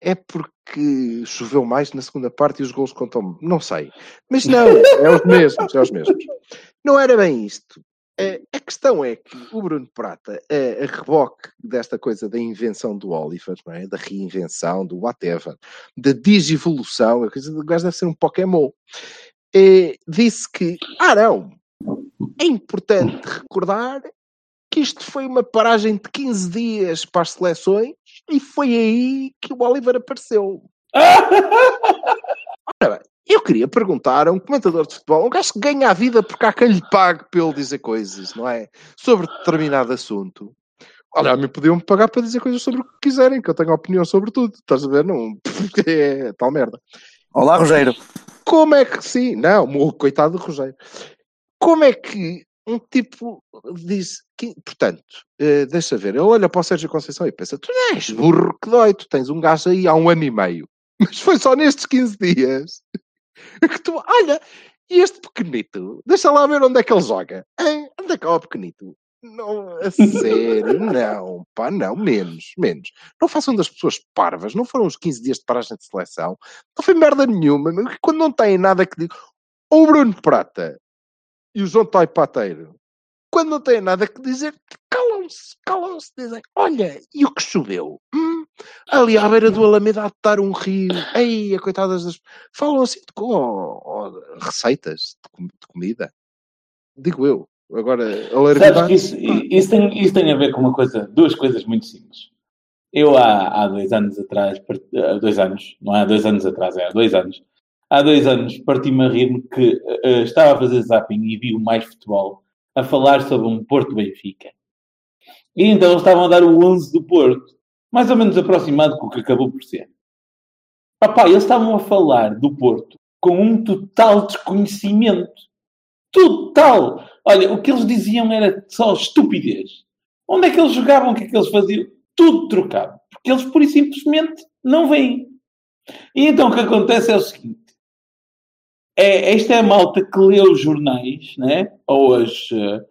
É porque choveu mais na segunda parte e os gols contam. Não sei. Mas não, é os mesmos, é os mesmos. Não era bem isto. Eh, A questão é que o Bruno Prata, a, a reboque desta coisa da invenção do Oliver, é? da reinvenção, do whatever, da digivolução, a coisa do gajo deve ser um Pokémon, eh, disse que, ah não, é importante recordar que isto foi uma paragem de 15 dias para as seleções e foi aí que o Oliver apareceu. *laughs* Ora bem, eu queria perguntar a um comentador de futebol, um gajo que ganha a vida porque há quem lhe pague pelo dizer coisas, não é? Sobre determinado assunto. Olha, a mim podiam-me pagar para dizer coisas sobre o que quiserem, que eu tenho opinião sobre tudo. Estás a ver? Não, *laughs* é tal merda. Olá, Rogério. Como é que sim? Não, coitado do Rogério. Como é que um tipo diz que, portanto, eh, deixa ver, ele olha para o Sérgio Conceição e pensa: tu és burro que dói, tu tens um gajo aí há um ano e meio, *laughs* mas foi só nestes 15 dias *laughs* que tu, olha, e este pequenito, deixa lá ver onde é que ele joga. Hein? Onde é que é o pequenito? Não, a sério, *laughs* não, pá, não, menos, menos. Não façam das pessoas parvas, não foram os 15 dias de paragem de seleção, não foi merda nenhuma, quando não têm nada que dizer. Ou o Bruno Prata e o João Toy Pateiro, quando não têm nada que dizer, calam-se, calam-se, dizem, olha, e o que choveu? Hum, ali à beira do Alameda a estar um rio, ei, a coitadas das... Falam assim de oh, oh, receitas de, de comida. Digo eu. Agora, a Sabes larvidade... que isso, isso, tem, isso tem a ver com uma coisa, duas coisas muito simples. Eu há, há dois anos atrás, há dois anos, não é há dois anos atrás, é há dois anos, há dois anos parti-me a rir-me que eh, estava a fazer zapping e vi o Mais Futebol a falar sobre um Porto Benfica. E então estavam a dar o 11 do Porto, mais ou menos aproximado com o que acabou por ser. Papá, eles estavam a falar do Porto com um total desconhecimento. Total! Olha, o que eles diziam era só estupidez. Onde é que eles jogavam? O que é que eles faziam? Tudo trocado. Porque eles, pura e simplesmente, não veem. E então o que acontece é o seguinte. É, esta é a malta que lê os jornais, né? ou as, eh,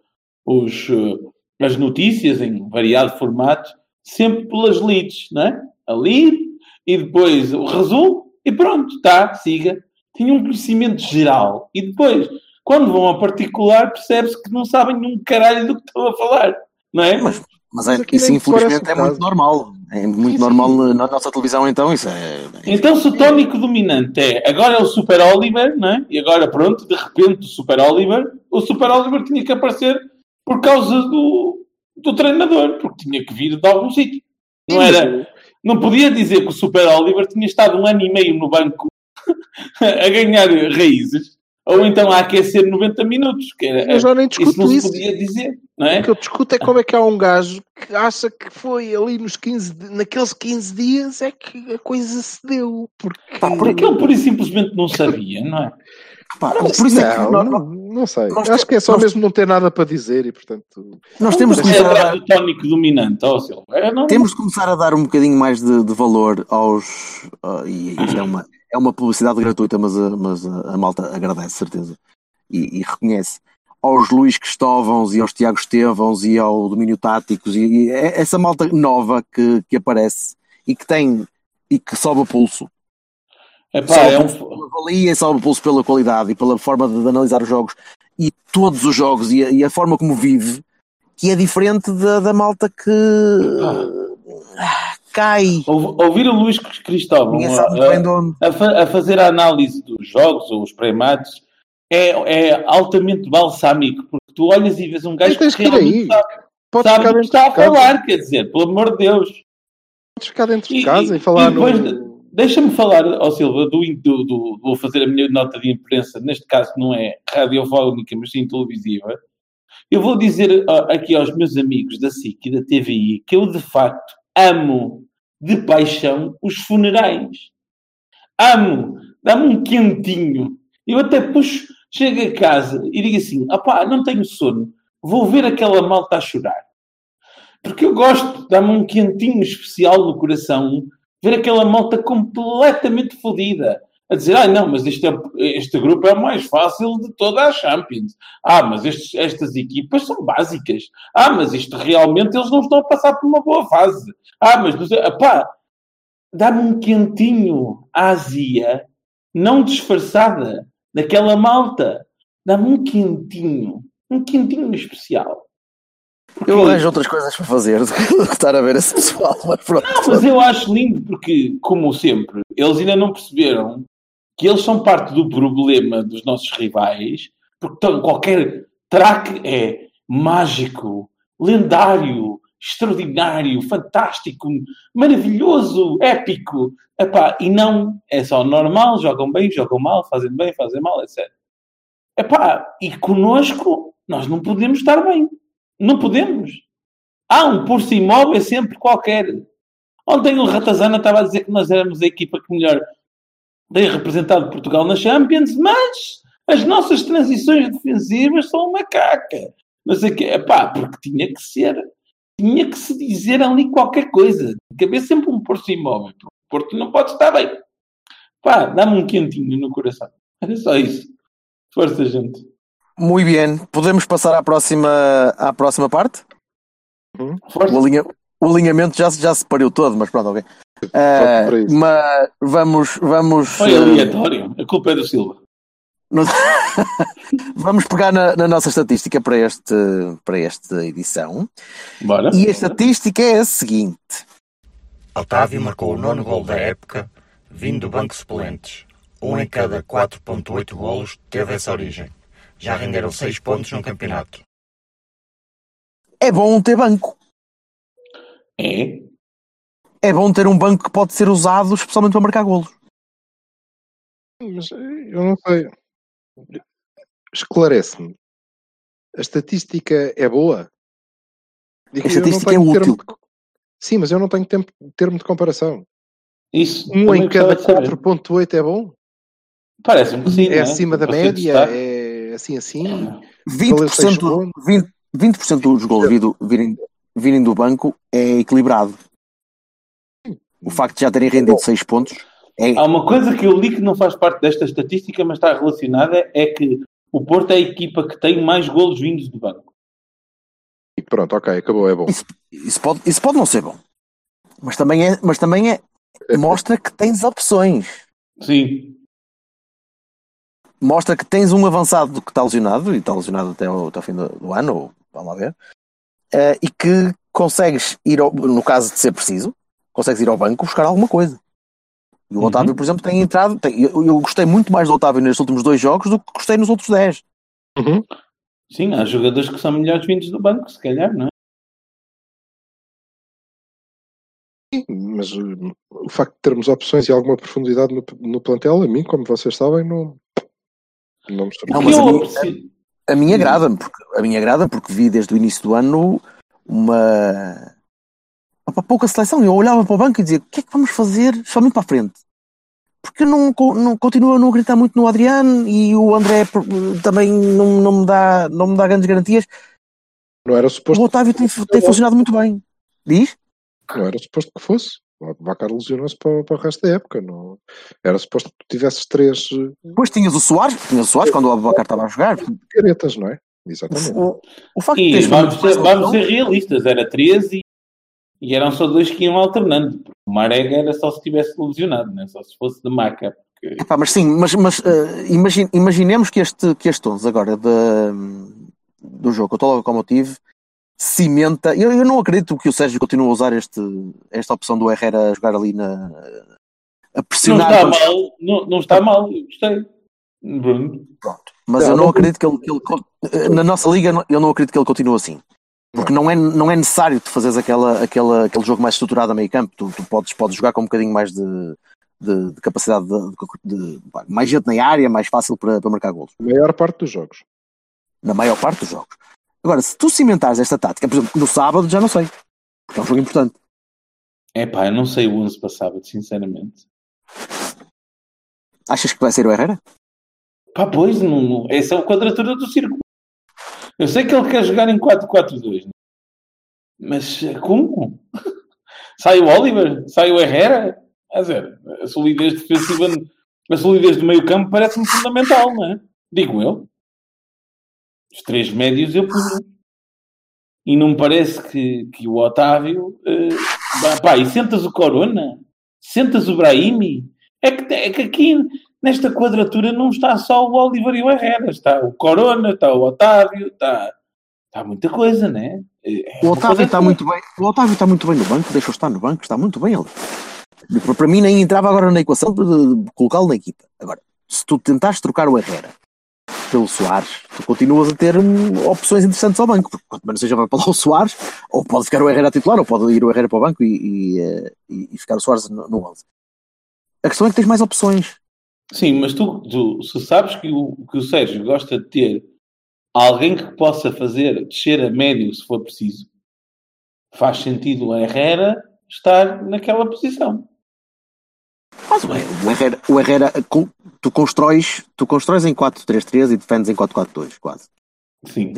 os, eh, as notícias em variado formato, sempre pelas leads, né? A lead, e depois o resumo, e pronto, tá, siga. Tinha um conhecimento geral. E depois, quando vão a particular, percebe-se que não sabem um caralho do que estão a falar, não é? Mas, mas Mas é, isso infelizmente é muito caso. normal. É muito Sim, normal sim. na, na nossa televisão, então isso é. Então, se o tónico dominante é agora é o Super Oliver, não é? E agora, pronto, de repente, o Super Oliver, o Super Oliver tinha que aparecer por causa do, do treinador, porque tinha que vir de algum sítio. Não era, não podia dizer que o Super Oliver tinha estado um ano e meio no banco *laughs* a ganhar raízes, ou então a aquecer 90 minutos. Que era, Eu já nem isso discuto não isso. podia dizer, não é? O que eu discuto é como é que há um gajo que acha que foi ali nos 15, di- naqueles 15 dias é que a coisa se deu. Porque, Pá, por Porque ele e simplesmente não sabia, não é? Pá, Não, por isso é que não, não, não sei. Acho que é só nós- mesmo não ter nada para dizer e portanto. nós temos, de Mas é começar a dar, tónico dominante, ó. É, não- temos de começar a dar um bocadinho mais de, de valor aos. ah, e isto é uma, é uma publicidade gratuita, mas, a, mas a, a malta agradece, certeza. E, e reconhece. Aos Luís Cristóvãos e aos Tiago Estevãos e ao Domínio Táticos e, e é- essa malta nova que, que aparece e que tem e que sobe o pulso. Epá, é o um- pulso pela valia, sobe o pulso pela qualidade e pela forma de, de analisar os jogos e todos os jogos e a, e a forma como vive, que é diferente da, da malta que ah, cai. Ouv- Ouvir o Luís Cristóvão muito a, a a fazer a análise dos jogos ou os pré-mates é, é altamente balsâmico, porque tu olhas e vês um gajo Mas tens que ir realmente aí. sabe, sabe do que está a falar, quer dizer, pelo amor de Deus. Podes ficar dentro de casa e, e- falar e depois no. Deixa-me falar, ó Silva, do, do, do- vou fazer a minha nota de imprensa, neste caso não é radiofónica, mas sim televisiva. Eu vou dizer aqui aos meus amigos da SIC e da TVI que eu, de facto, amo de paixão os funerais. Amo. Dá-me um quentinho. Eu até puxo, chego a casa e digo assim, opá, não tenho sono, vou ver aquela malta a chorar. Porque eu gosto, dá-me um quentinho especial no coração ver aquela malta completamente fodida. A dizer, ah, não, mas este, é- este grupo é o mais fácil de toda a Champions. Ah, mas estes- estas equipas são básicas. Ah, mas isto realmente eles não estão a passar por uma boa fase. Ah, mas, epá, dá-me um quentinho à azia, não disfarçada, daquela malta. Dá-me um quentinho, um quentinho especial. Eu arranjo outras coisas para fazer do que *laughs* estar a ver esse pessoal, mas pronto. Não, mas eu acho lindo porque, como sempre, eles ainda não perceberam que eles são parte do problema dos nossos rivais, porque tão- qualquer track é mágico, lendário, extraordinário, fantástico, maravilhoso, épico. Epá, e não é só normal, jogam bem, jogam mal, fazem bem, fazem mal, etc. Epá, e conosco nós não podemos estar bem. Não podemos. Há um por-se imóvel sempre qualquer. Ontem o Ratazana estava a dizer que nós éramos a equipa que melhor tem representado Portugal na Champions, mas as nossas transições defensivas são uma caca. Não sei o quê. Epá, porque tinha que ser. Tinha que se dizer ali qualquer coisa. Tem haver sempre um por-se imóvel. O Porto não pode estar bem. Pá, dá-me um quentinho no coração. Era *laughs* só isso. Força, gente. Muito bem, podemos passar à próxima, à próxima parte? Força. O, alinha- o alinhamento já, se- já se pariu todo, mas pronto, ok. Eh, para isso. mas vamos, vamos, Foi eh, aleatório. A culpa é do Silva. no- *laughs* vamos pegar na, na nossa estatística para, este, para esta edição. Bora. E a estatística é a seguinte: Otávio marcou o nono gol da época, vindo do banco de suplentes. Um em cada 4.8 golos teve essa origem. Já renderam 6 pontos no campeonato. é bom ter banco. É. É bom ter um banco que pode ser usado especialmente para marcar golos. Mas eh, eu não sei. Esclarece-me. A estatística é boa? Digo, A estatística é útil. de- Sim, mas eu não tenho tempo, termo de comparação. Isso. Um em cada gostava de saber. 4.8 é bom? Parece-me que sim. É né? acima da média? É assim assim? 20%, Valeu do- 20, 20% dos vindo- virem, virem do banco é equilibrado. O facto de já terem rendido 6 pontos é, Há uma coisa que eu li que não faz parte desta estatística, mas está relacionada, é que o Porto é a equipa que tem mais golos vindos do banco. E pronto, ok, acabou, é bom. Isso, isso pode, isso pode não ser bom. Mas também é, mas também é *laughs* mostra que tens opções. Sim. Mostra que tens um avançado que está lesionado, e está lesionado até ao, até ao fim do, do ano, ou vamos lá ver, eh, e que consegues ir, ao, no caso de ser preciso, consegues ir ao banco buscar alguma coisa. E o Uhum. Otávio, por exemplo, tem entrado. tem- eu, eu gostei muito mais do Otávio nestes últimos dois jogos do que gostei nos outros 10. Uhum. Sim, há jogadores que são melhores vindos do banco, se calhar, não é? mas uh, o facto de termos opções e alguma profundidade no, no plantel, a mim, como vocês sabem, não, não me Não, mas a mim- aprecio- A mim agrada-me, porque, a mim agrada porque vi desde o início do ano uma, uma pouca seleção. Eu olhava para o banco e dizia: o que é que vamos fazer, somente para a frente? Porque não, não continuo a não acreditar muito no Adriano e o André também não, não, me dá, não me dá grandes garantias. Não era O suposto, Otávio tem, tem funcionado muito bem. Diz? não era suposto que fosse. O Bacar lesionou-se para, para o resto da época. Não, era suposto que tu tivesses três uh, Depois tinhas o Soares, tinhas o Soares quando o Abacar estava a jogar. caretas, não é? Exatamente. O, o facto de E teres vamos ser, vamos ser realistas, era 13 e, e eram só dois que iam alternando. O Marega era só se tivesse lesionado, né? só se fosse de maca. Porque... Epá, mas sim, mas, mas eh, imagi- imaginemos que este, que este 11 agora de- do jogo contra o Locomotive cimenta. Eu, eu não acredito que o Sérgio continue a usar este, esta opção do Herrera a jogar ali na. a Não pressionar. está quando- mal, não, não está mal, eu gostei. Bruno. Mas Não, eu não não- acredito que ele, que ele Na nossa liga, eu não acredito que ele continue assim. Porque não é, não é necessário tu fazeres aquela, aquela, aquele jogo mais estruturado a meio campo. Tu, tu podes, podes jogar com um bocadinho mais de, de, de capacidade de, de- de- mais gente na área, mais fácil para, para marcar golos. A maior parte dos jogos. na maior parte dos jogos. Agora, se tu cimentares esta tática, por exemplo, no sábado já não sei, porque é um jogo importante. É pá, eu não sei o 11 para sábado, sinceramente. Achas que vai ser o Herrera? Pá, pois, não, não, essa é a quadratura do círculo. Eu sei que ele quer jogar em 4-4-2, né? mas eh, como? *laughs* Sai o Oliver? Sai o Herrera? A dizer, a solidez defensiva, a solidez do meio campo parece-me fundamental, não é? Digo eu. Os três médios eu punho. E não me parece que, que o Otávio. eh, pá, e sentas o Corona? Sentas o Brahimi? É que, é que aqui nesta quadratura não está só o Oliver e o Herrera, está o Corona, está o Otávio, está, está muita coisa, né? É O uma Otávio está que- muito bem. O Otávio está muito bem no banco, deixa-o estar no banco, está muito bem ele. Para- mim nem entrava agora na equação de de colocá-lo na equipa. Agora, se tu tentares trocar o Herrera pelo Soares, tu continuas a ter hum, opções interessantes ao banco, porque quanto menos seja vai para lá o Soares, ou pode ficar o Herrera titular, ou pode ir o Herrera para o banco e, e, eh, e- ficar o Soares no, no 11. A questão é que tens mais opções. Sim, mas tu, tu se sabes que o, que o Sérgio gosta de ter alguém que possa fazer descer a médio se for preciso, faz sentido o Herrera estar naquela posição. Mas o Herrera, o Herrera com- tu constróis, tu constróis em 4-3-3 e defendes em 4-4-2, quase. Sim.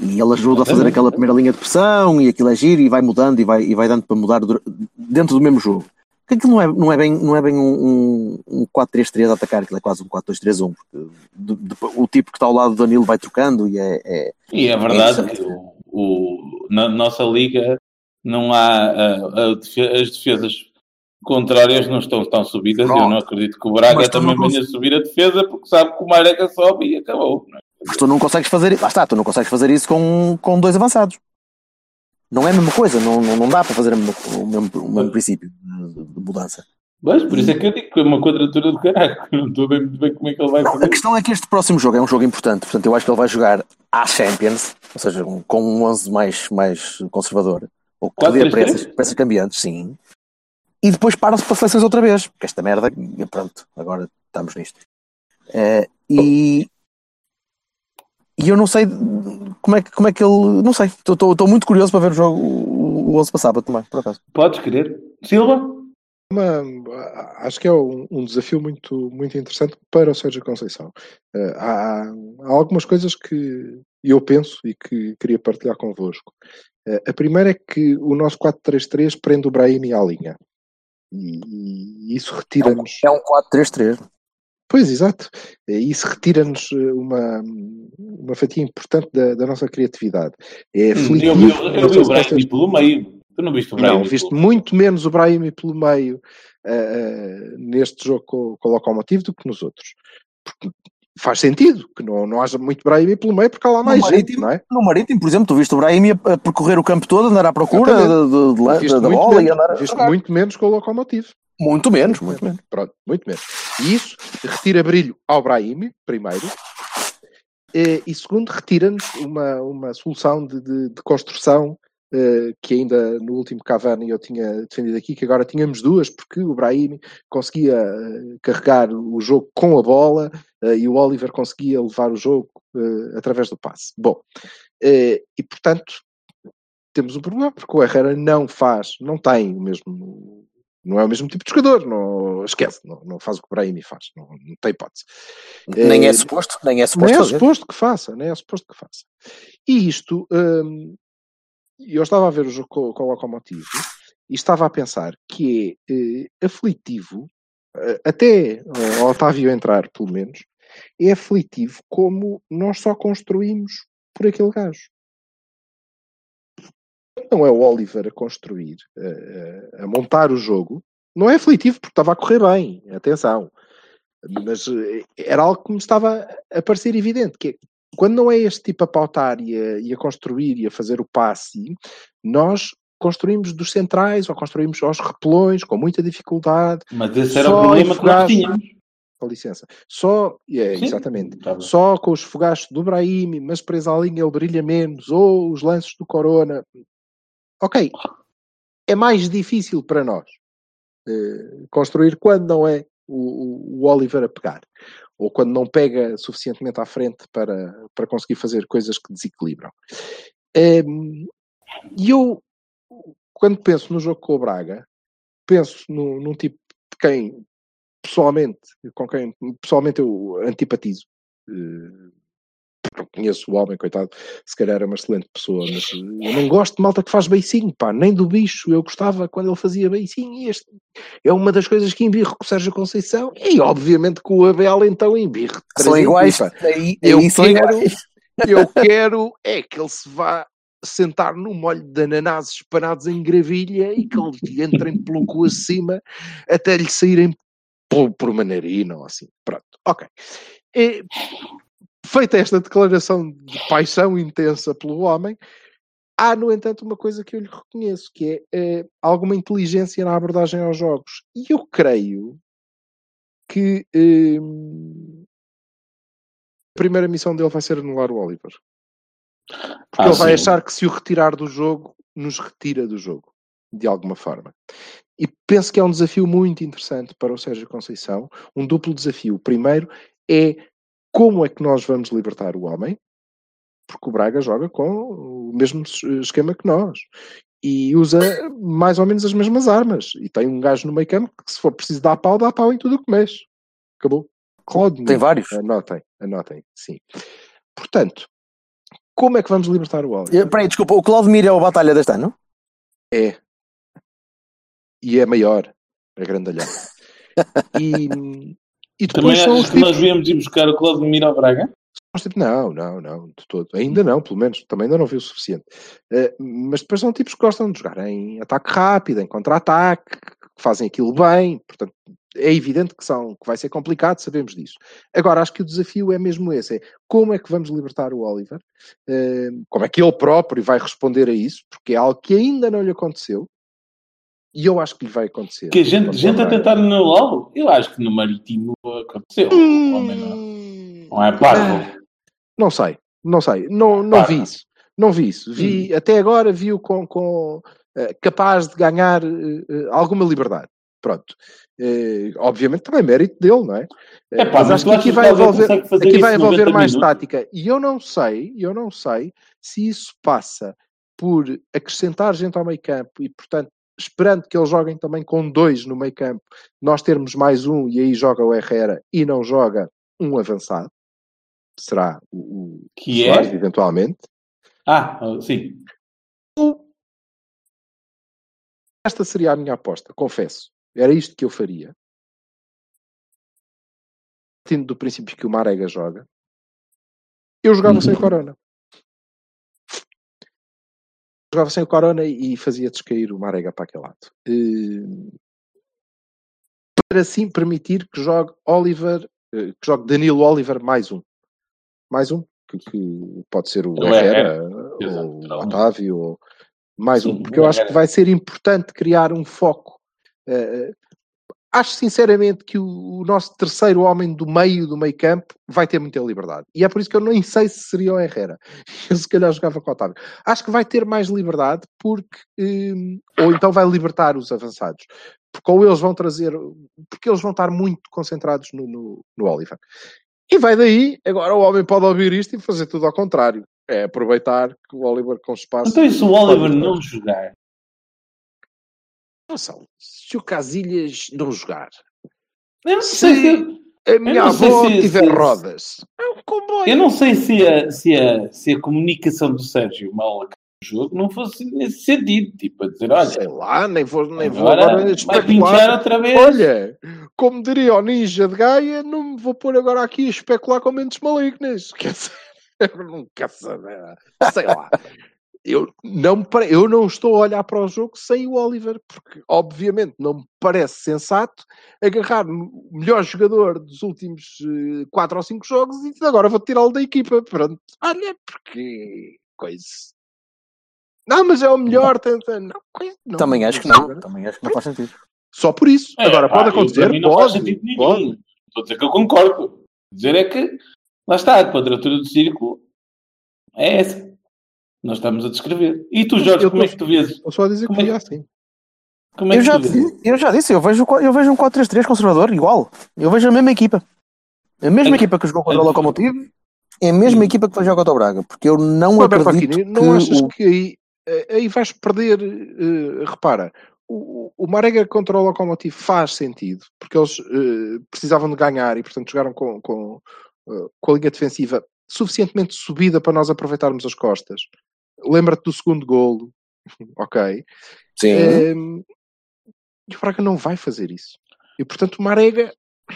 E ele ajuda a fazer aquela primeira linha de pressão e aquilo é giro e vai mudando e vai, e vai dando para mudar dentro do mesmo jogo. Porque aquilo não é, não é bem, não é bem um, um, um 4-3-3 a atacar, aquilo é quase um 4-2-3-1. Porque de- de- o tipo que está ao lado do Danilo vai trocando e é. é- E é verdade Isso. que o, o- na nossa liga não há ah, a defe- as defesas contrárias não estão tão subidas. Eu Pronto. não acredito que o Braga Mas também venha subir a defesa porque sabe que o Marega sobe e acabou. não é? Mas tu não consegues fazer. Lá está, tu não consegues fazer isso com, com dois avançados. Não é a mesma coisa, não, não, não dá para fazer a o, mesmo, o mesmo princípio de, mudança. Mas por isso é que eu digo que é uma quadratura do caralho. *laughs* Não estou bem muito bem como é que ele vai Não, a fazer. questão é que este próximo jogo é um jogo importante, portanto, eu acho que ele vai jogar à Champions, ou seja, com um 11 mais, mais conservador, ou que três, para essas, essas cambiantes, sim. E depois para-se para seleções outra vez, porque esta merda, pronto, agora estamos nisto. Eh, e, e eu não sei como é, que- como é que ele. Não sei, estou- muito curioso para ver o jogo, o, o 11 para sábado também, por acaso. Podes querer. Silva? Uma- acho que é um, um desafio muito, muito interessante para o Sérgio Conceição. Eh, há, há algumas coisas que eu penso e que queria partilhar convosco. Eh, a primeira é que o nosso 4-3-3 prende o Brahimi à linha. E, e isso retira-nos. É um 4-3-3. Pois, exato. Isso retira-nos eh, uma, uma fatia importante da, da nossa criatividade. É Hum, aflitivo. Eu vi, eu não vi o vocês- pelo meio. Tu não viste o Brahimi? não, viste muito menos o Brahimi pelo meio eh, eh, neste jogo com, com o Locomotivo do que nos outros. Porque faz sentido que não, não haja muito Brahimi pelo meio porque há lá mais gente, Marítimo, não é? No Marítimo, por exemplo, tu viste o Brahim a percorrer o campo todo, andar à procura da, da muito bola e menos, andar a viste jogar. muito menos com o Locomotivo. Muito menos, muito menos. Pronto, muito menos. E isso retira brilho ao Brahimi, primeiro, eh, e segundo, retira-nos uma, uma solução de, de- de construção que ainda no último Cavani eu tinha defendido aqui, que agora tínhamos duas, porque o Brahim conseguia uh, carregar o jogo com a bola uh, e o Oliver conseguia levar o jogo através do passe. Bom, e portanto temos um problema, porque o Herrera não faz, não tem o mesmo não é o mesmo tipo de jogador, não, esquece, não, não faz o que o Brahimi faz, não, não tem hipótese. Nem é, é suposto, nem é suposto. Nem é suposto que faça, nem é suposto que faça. E isto, hum, eu estava a ver o jogo com, com o Locomotivo e estava a pensar que é eh, aflitivo, eh, até o Otávio entrar, pelo menos, é aflitivo como nós só construímos por aquele gajo não é o Oliver a construir, a, a, montar o jogo, não é aflitivo porque estava a correr bem, atenção. Mas eh, era algo que me estava a parecer evidente, que é, quando não é este tipo a pautar e a, e a construir e a fazer o passe, nós construímos dos centrais ou construímos aos repelões com muita dificuldade. Mas esse era o problema que nós tínhamos. Com licença. Só, é, exatamente, tá só com os fogachos do Brahim, mas preso à linha ele brilha menos, ou os lances do Corona. Ok, é mais difícil para nós uh, construir quando não é o, o, Oliver a pegar, ou quando não pega suficientemente à frente para, para conseguir fazer coisas que desequilibram. Um, e eu, quando penso no jogo com o Braga, penso no, num tipo de quem pessoalmente, com quem pessoalmente eu antipatizo. Uh, não conheço o homem, coitado, se calhar era uma excelente pessoa, mas eu não gosto de malta que faz beicinho, pá, nem do bicho. Eu gostava quando ele fazia beicinho e este é uma das coisas que embirro com o Sérgio Conceição e, obviamente, com o Abel, então embirro. São iguais, aí, eu, aí quero, *laughs* eu quero é que ele se vá sentar no molho de ananases espanados em gravilha e que lhe entrem pelo cu acima até lhe saírem por, por uma narina ou assim. Pronto, ok. E, feita esta declaração de paixão intensa pelo homem, há, no entanto, uma coisa que eu lhe reconheço, que é, é alguma inteligência na abordagem aos jogos. E eu creio que hum, a primeira missão dele vai ser anular o Oliver. Porque ah, ele vai achar que se o retirar do jogo, nos retira do jogo, de alguma forma. E penso que é um desafio muito interessante para o Sérgio Conceição, um duplo desafio. O primeiro é como é que nós vamos libertar o homem? Porque o Braga joga com o mesmo esquema que nós e usa mais ou menos as mesmas armas. E tem um gajo no meio campo que, se for preciso dar pau, dá pau em tudo o que mexe. Acabou. Claude, tem vários. Anotem, anotem, sim. Portanto, como é que vamos libertar o homem? Peraí, desculpa, o Claude é o Batalha deste ano? É. E é maior. É grandalhão. *laughs* e, e depois Também são os que tipos... nós viemos ir buscar o Cláudio Mira ao Braga? Não, não, não, de todo. Ainda não, pelo menos. Também ainda não vi o suficiente. Uh, mas depois são tipos que gostam de jogar em ataque rápido, em contra-ataque, que fazem aquilo bem. Portanto, é evidente que, são, que vai ser complicado, sabemos disso. Agora, acho que o desafio é mesmo esse: é como é que vamos libertar o Oliver? Uh, como é que ele próprio vai responder a isso? Porque é algo que ainda não lhe aconteceu. E eu acho que lhe vai acontecer. Que a gente, gente a tentar no LOL, eu acho que no Marítimo aconteceu. Hum, não, é parvo. Não sei, não sei. Não, não vi isso. Não vi isso. Vi, hum. até agora vi-o com, com uh, capaz de ganhar uh, alguma liberdade. Pronto. Uh, obviamente também mérito dele, não é? é pá, mas, mas acho que aqui vai envolver, aqui vai envolver mais minutos. tática. E eu não sei, eu não sei se isso passa por acrescentar gente ao meio campo e, portanto, esperando que eles joguem também com dois no meio campo, nós termos mais um e aí joga o Herrera e não joga um avançado. Será o, o que Soares, é? eventualmente. Ah, sim. Esta seria a minha aposta, confesso. Era isto que eu faria. Partindo do princípio que o Marega joga, eu jogava uhum. sem Corona jogava sem o Corona e fazia descair o Marega para aquele lado. Uh, para assim permitir que jogue Oliver, uh, que jogue Danilo Oliver mais um. Mais um, que, que pode ser o Herrera, ou o Otávio, ou mais Sim, um, porque eu acho que vai ser importante criar um foco. Uh, acho sinceramente que o, nosso terceiro homem do meio do meio campo vai ter muita liberdade. E é por isso que eu nem sei se seria o Herrera. *laughs* Eu se calhar jogava com o Otávio. Acho que vai ter mais liberdade porque hum, ou então vai libertar os avançados. Porque ou eles vão trazer, porque eles vão estar muito concentrados no, no, no Oliver. E vai daí, agora o homem pode ouvir isto e fazer tudo ao contrário. É aproveitar que o Oliver com espaço. Então, e se o Oliver não jogar? Atenção, se o Casilhas não jogar, Eu não Se- sei se. a minha avó se- tiver se- rodas, é um comboio. Eu não sei se a, se a, se a comunicação do Sérgio mal no jogo não fosse nesse sentido. Tipo, a dizer, olha, Sei lá, nem vou, nem vou agora agora vai especular. pinchar outra vez. Olha, como diria o ninja de Gaia, não me vou pôr agora aqui a especular com mentes malignas. *laughs* Quer dizer, eu não quero saber. Sei lá. Eu não, eu não estou a olhar para o jogo sem o Oliver, porque obviamente não me parece sensato agarrar o melhor jogador dos últimos 4 ou 5 jogos e agora vou tirá-lo da equipa. Pronto. Olha, porque coisa. Não, mas é o melhor. tenta- Não, coisa, não, Também acho que não. Também acho que não faz sentido. Só por isso. É, Agora, pá, pode acontecer? não faz Pode. sentido nenhum. pode. Estou a dizer que eu concordo. Dizer é que, lá está, a quadratura do círculo é essa. Nós estamos a descrever. E tu, Jorge, Eu como é tô- que tu vês? Estou só a dizer Como que é é que- assim. Como é Eu que já, disse- eu já disse, eu vejo, eu vejo um 4-3-3 conservador, igual. Eu vejo a mesma equipa. A mesma Aqui- equipa que jogou contra o Locomotivo é a mesma equipa que vai jogar contra o Braga. Porque eu não Roberto acredito Aquino, que não achas o- que aí, eh, aí vais perder? eh, repara, o, o Marega contra o Locomotive faz sentido, porque eles eh, precisavam de ganhar e, portanto, jogaram com, com, eh, com a linha defensiva suficientemente subida para nós aproveitarmos as costas. Lembra-te do segundo golo, *laughs* ok? Sim. Ehm, e o Braga não vai fazer isso. E, portanto, o Marega,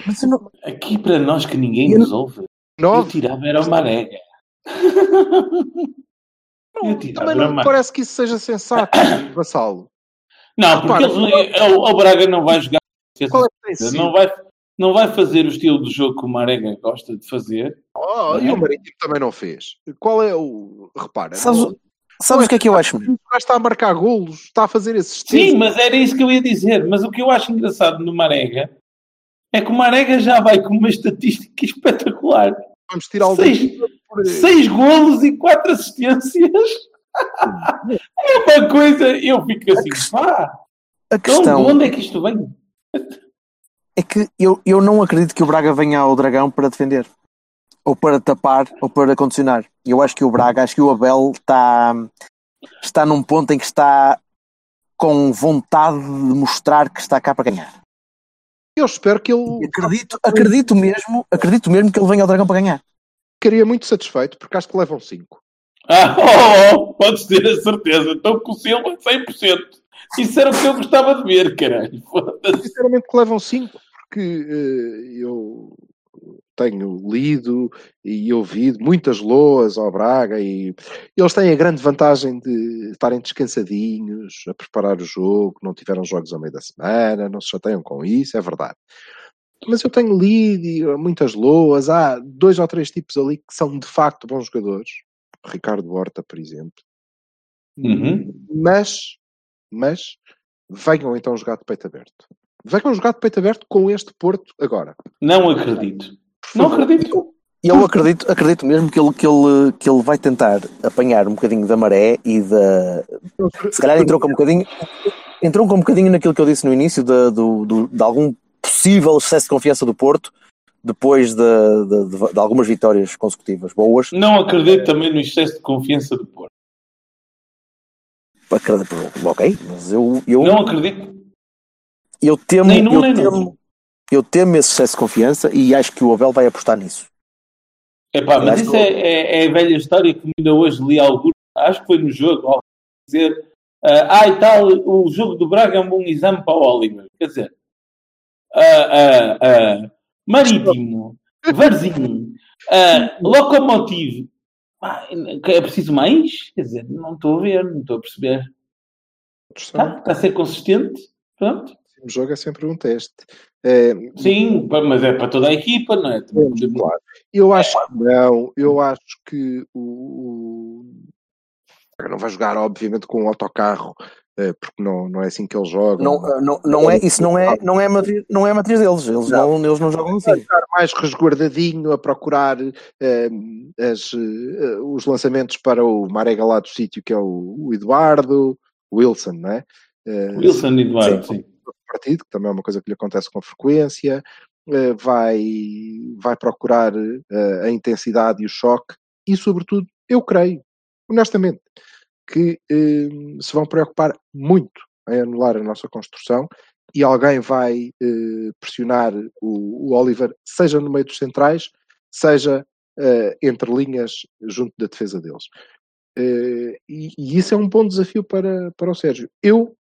Mas eu não- Aqui para nós que ninguém Eu- nos ouve, eu 9, tirava era o Marega. *laughs* eu tirava também não me parece que isso seja sensato, *coughs* Vassalo. Não, porque Repara, eles, o, o Braga não vai jogar. É? Não vai, não vai fazer o estilo de jogo que o Marega gosta de fazer. Oh, e o Marítimo também não fez. Qual é o. Repara, Sabes, não- sabes o que é que eu acho? o gajo está a marcar golos, está a fazer esses Sim, mas era isso que eu ia dizer. Mas o que eu acho engraçado no Marega é que o Marega já vai com uma estatística espetacular. vamos tirar o Seis, seis golos e quatro assistências. é uma coisa, eu fico assim, pá, A de onde, de questão onde é que isto vem? é que eu, eu não acredito que o Braga venha ao Dragão para defender. Ou para tapar, ou para condicionar. Eu acho que o Braga, acho que o Abel está, está num ponto em que está com vontade de mostrar que está cá para ganhar. Eu espero que ele Acredito, acredito mesmo, acredito mesmo que ele venha ao Dragão para ganhar. ficaria muito satisfeito, porque acho que levam 5. Ah, *laughs* oh, oh, podes ter a certeza. Estou com o Silva 100%. Isso era o que eu gostava de ver, caralho. Sinceramente que levam 5, porque eh, eu tenho lido e ouvido muitas loas ao Braga e eles têm a grande vantagem de estarem descansadinhos, a preparar o jogo, não tiveram jogos ao meio da semana, não se chateiam com isso, é verdade. Mas eu tenho lido e, uh, muitas loas, há dois ou três tipos ali que são de facto bons jogadores. Ricardo Horta, por exemplo. Uhum. Mas, mas, venham então jogar de peito aberto. Venham jogar de peito aberto com este Porto agora. Não acredito. Não acredito. E eu acredito, acredito mesmo que ele, que, ele, que ele vai tentar apanhar um bocadinho da maré e da. Se calhar entrou com um bocadinho. Entrou com um bocadinho naquilo que eu disse no início de, do, do- de algum possível excesso de confiança do Porto depois de, de- de- de algumas vitórias consecutivas boas. Não acredito também no excesso de confiança do Porto. Acredito- Ok, mas eu, eu, Não acredito. eu temo, Nem num, eu, nem temo, eu temo esse excesso de confiança e acho que o Abel vai apostar nisso. Epá, mas Acho isso é, é, é a velha história que ainda hoje li algo. Acho que foi no jogo, algo dizer ah, ah, e tal, o jogo do Braga é um bom exame para o Oliver. Quer dizer, ah, ah, ah, Marítimo, Varzinho, ah, Locomotive. Ah, é preciso mais? Quer dizer, não estou a ver, não estou a perceber. Está, está a ser consistente? Pronto. O jogo é sempre um teste. É, Sim, mas é para toda a equipa, não é? claro. Eu acho que não. Eu acho que o, o- não vai jogar, obviamente, com um autocarro eh, porque não, não é assim que eles jogam. Não, eh, não, não é, isso não é, não é, matriz, não é a matriz deles. Eles não, eles não jogam assim. estar mais resguardadinho a procurar as, os lançamentos para o Marega lá do sítio, que é o, o Eduardo Wilson, não é? Wilson Eduardo, sim. Partido, que também é uma coisa que lhe acontece com frequência, eh, vai, vai procurar eh, a intensidade e o choque, e sobretudo, eu creio, honestamente, que eh, se vão preocupar muito em anular a nossa construção e alguém vai pressionar o, o Oliver, seja no meio dos centrais, seja entre linhas junto da defesa deles. Eh, e, e isso é um bom desafio para, para o Sérgio. Eu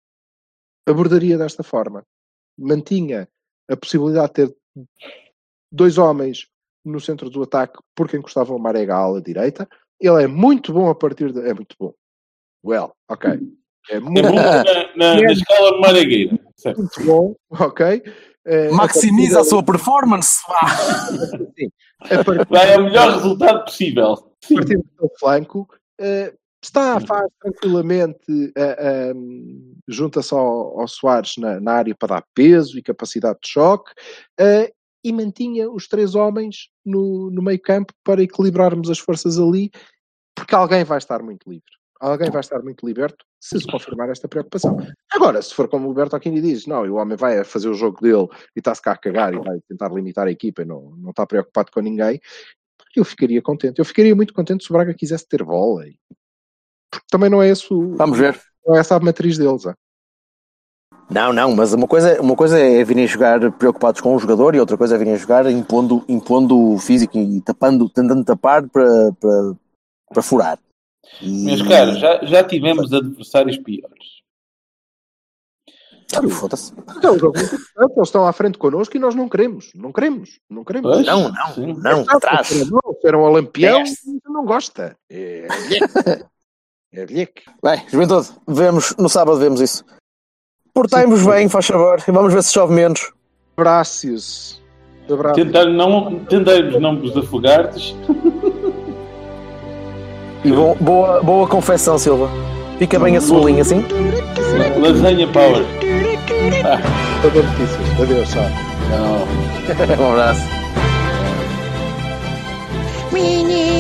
abordaria desta forma. Mantinha a possibilidade de ter dois homens no centro do ataque porque encostavam o Marega à ala direita. Ele é muito bom a partir de... É muito bom. Well, ok. É É muito bom na, na, na escala maragueira. certo? muito bom, ok. Eh, Maximiza a a sua performance. partir, Vai ao melhor resultado possível. a partir do seu flanco, eh, está, faz tranquilamente, eh, eh, junta-se ao, ao Soares na, na área para dar peso e capacidade de choque, eh, e mantinha os três homens no, no meio campo para equilibrarmos as forças ali, porque alguém vai estar muito livre. Alguém vai estar muito liberto se se confirmar esta preocupação. Agora, se for como o Berto Aquini diz, não, e o homem vai a fazer o jogo dele e está-se cá a cagar e vai tentar limitar a equipa e não, não está preocupado com ninguém, eu ficaria contente. Eu ficaria muito contente se o Braga quisesse ter bola. e- Porque também não é, esse o, Vamos ver. não é essa a matriz deles. é? Não, não, mas uma coisa, uma coisa é virem jogar preocupados com o jogador e outra coisa é virem jogar impondo, impondo o físico e tapando, tentando tapar para, para, para furar. E- Meus caros, já, já tivemos adversários piores. Ah, Foda-se. Então, é eles estão à frente connosco e nós não queremos. Não queremos. Não queremos. Pois, Não, não, sim. não, atrás. Não, era um e não gosta. É *laughs* bilheque. É. Bem, juventude, vemos, no sábado vemos isso. Portai-vos bem, faz favor, e vamos ver se chove menos. Abraços. Tentar não, tentarmos não vos afogardes. E bo- boa, boa confecção, Silva. Fica bem a cebolinha assim. Lasanha Power. Toda notícias. Adeus, tchau. Não. *laughs* um abraço. Nhê,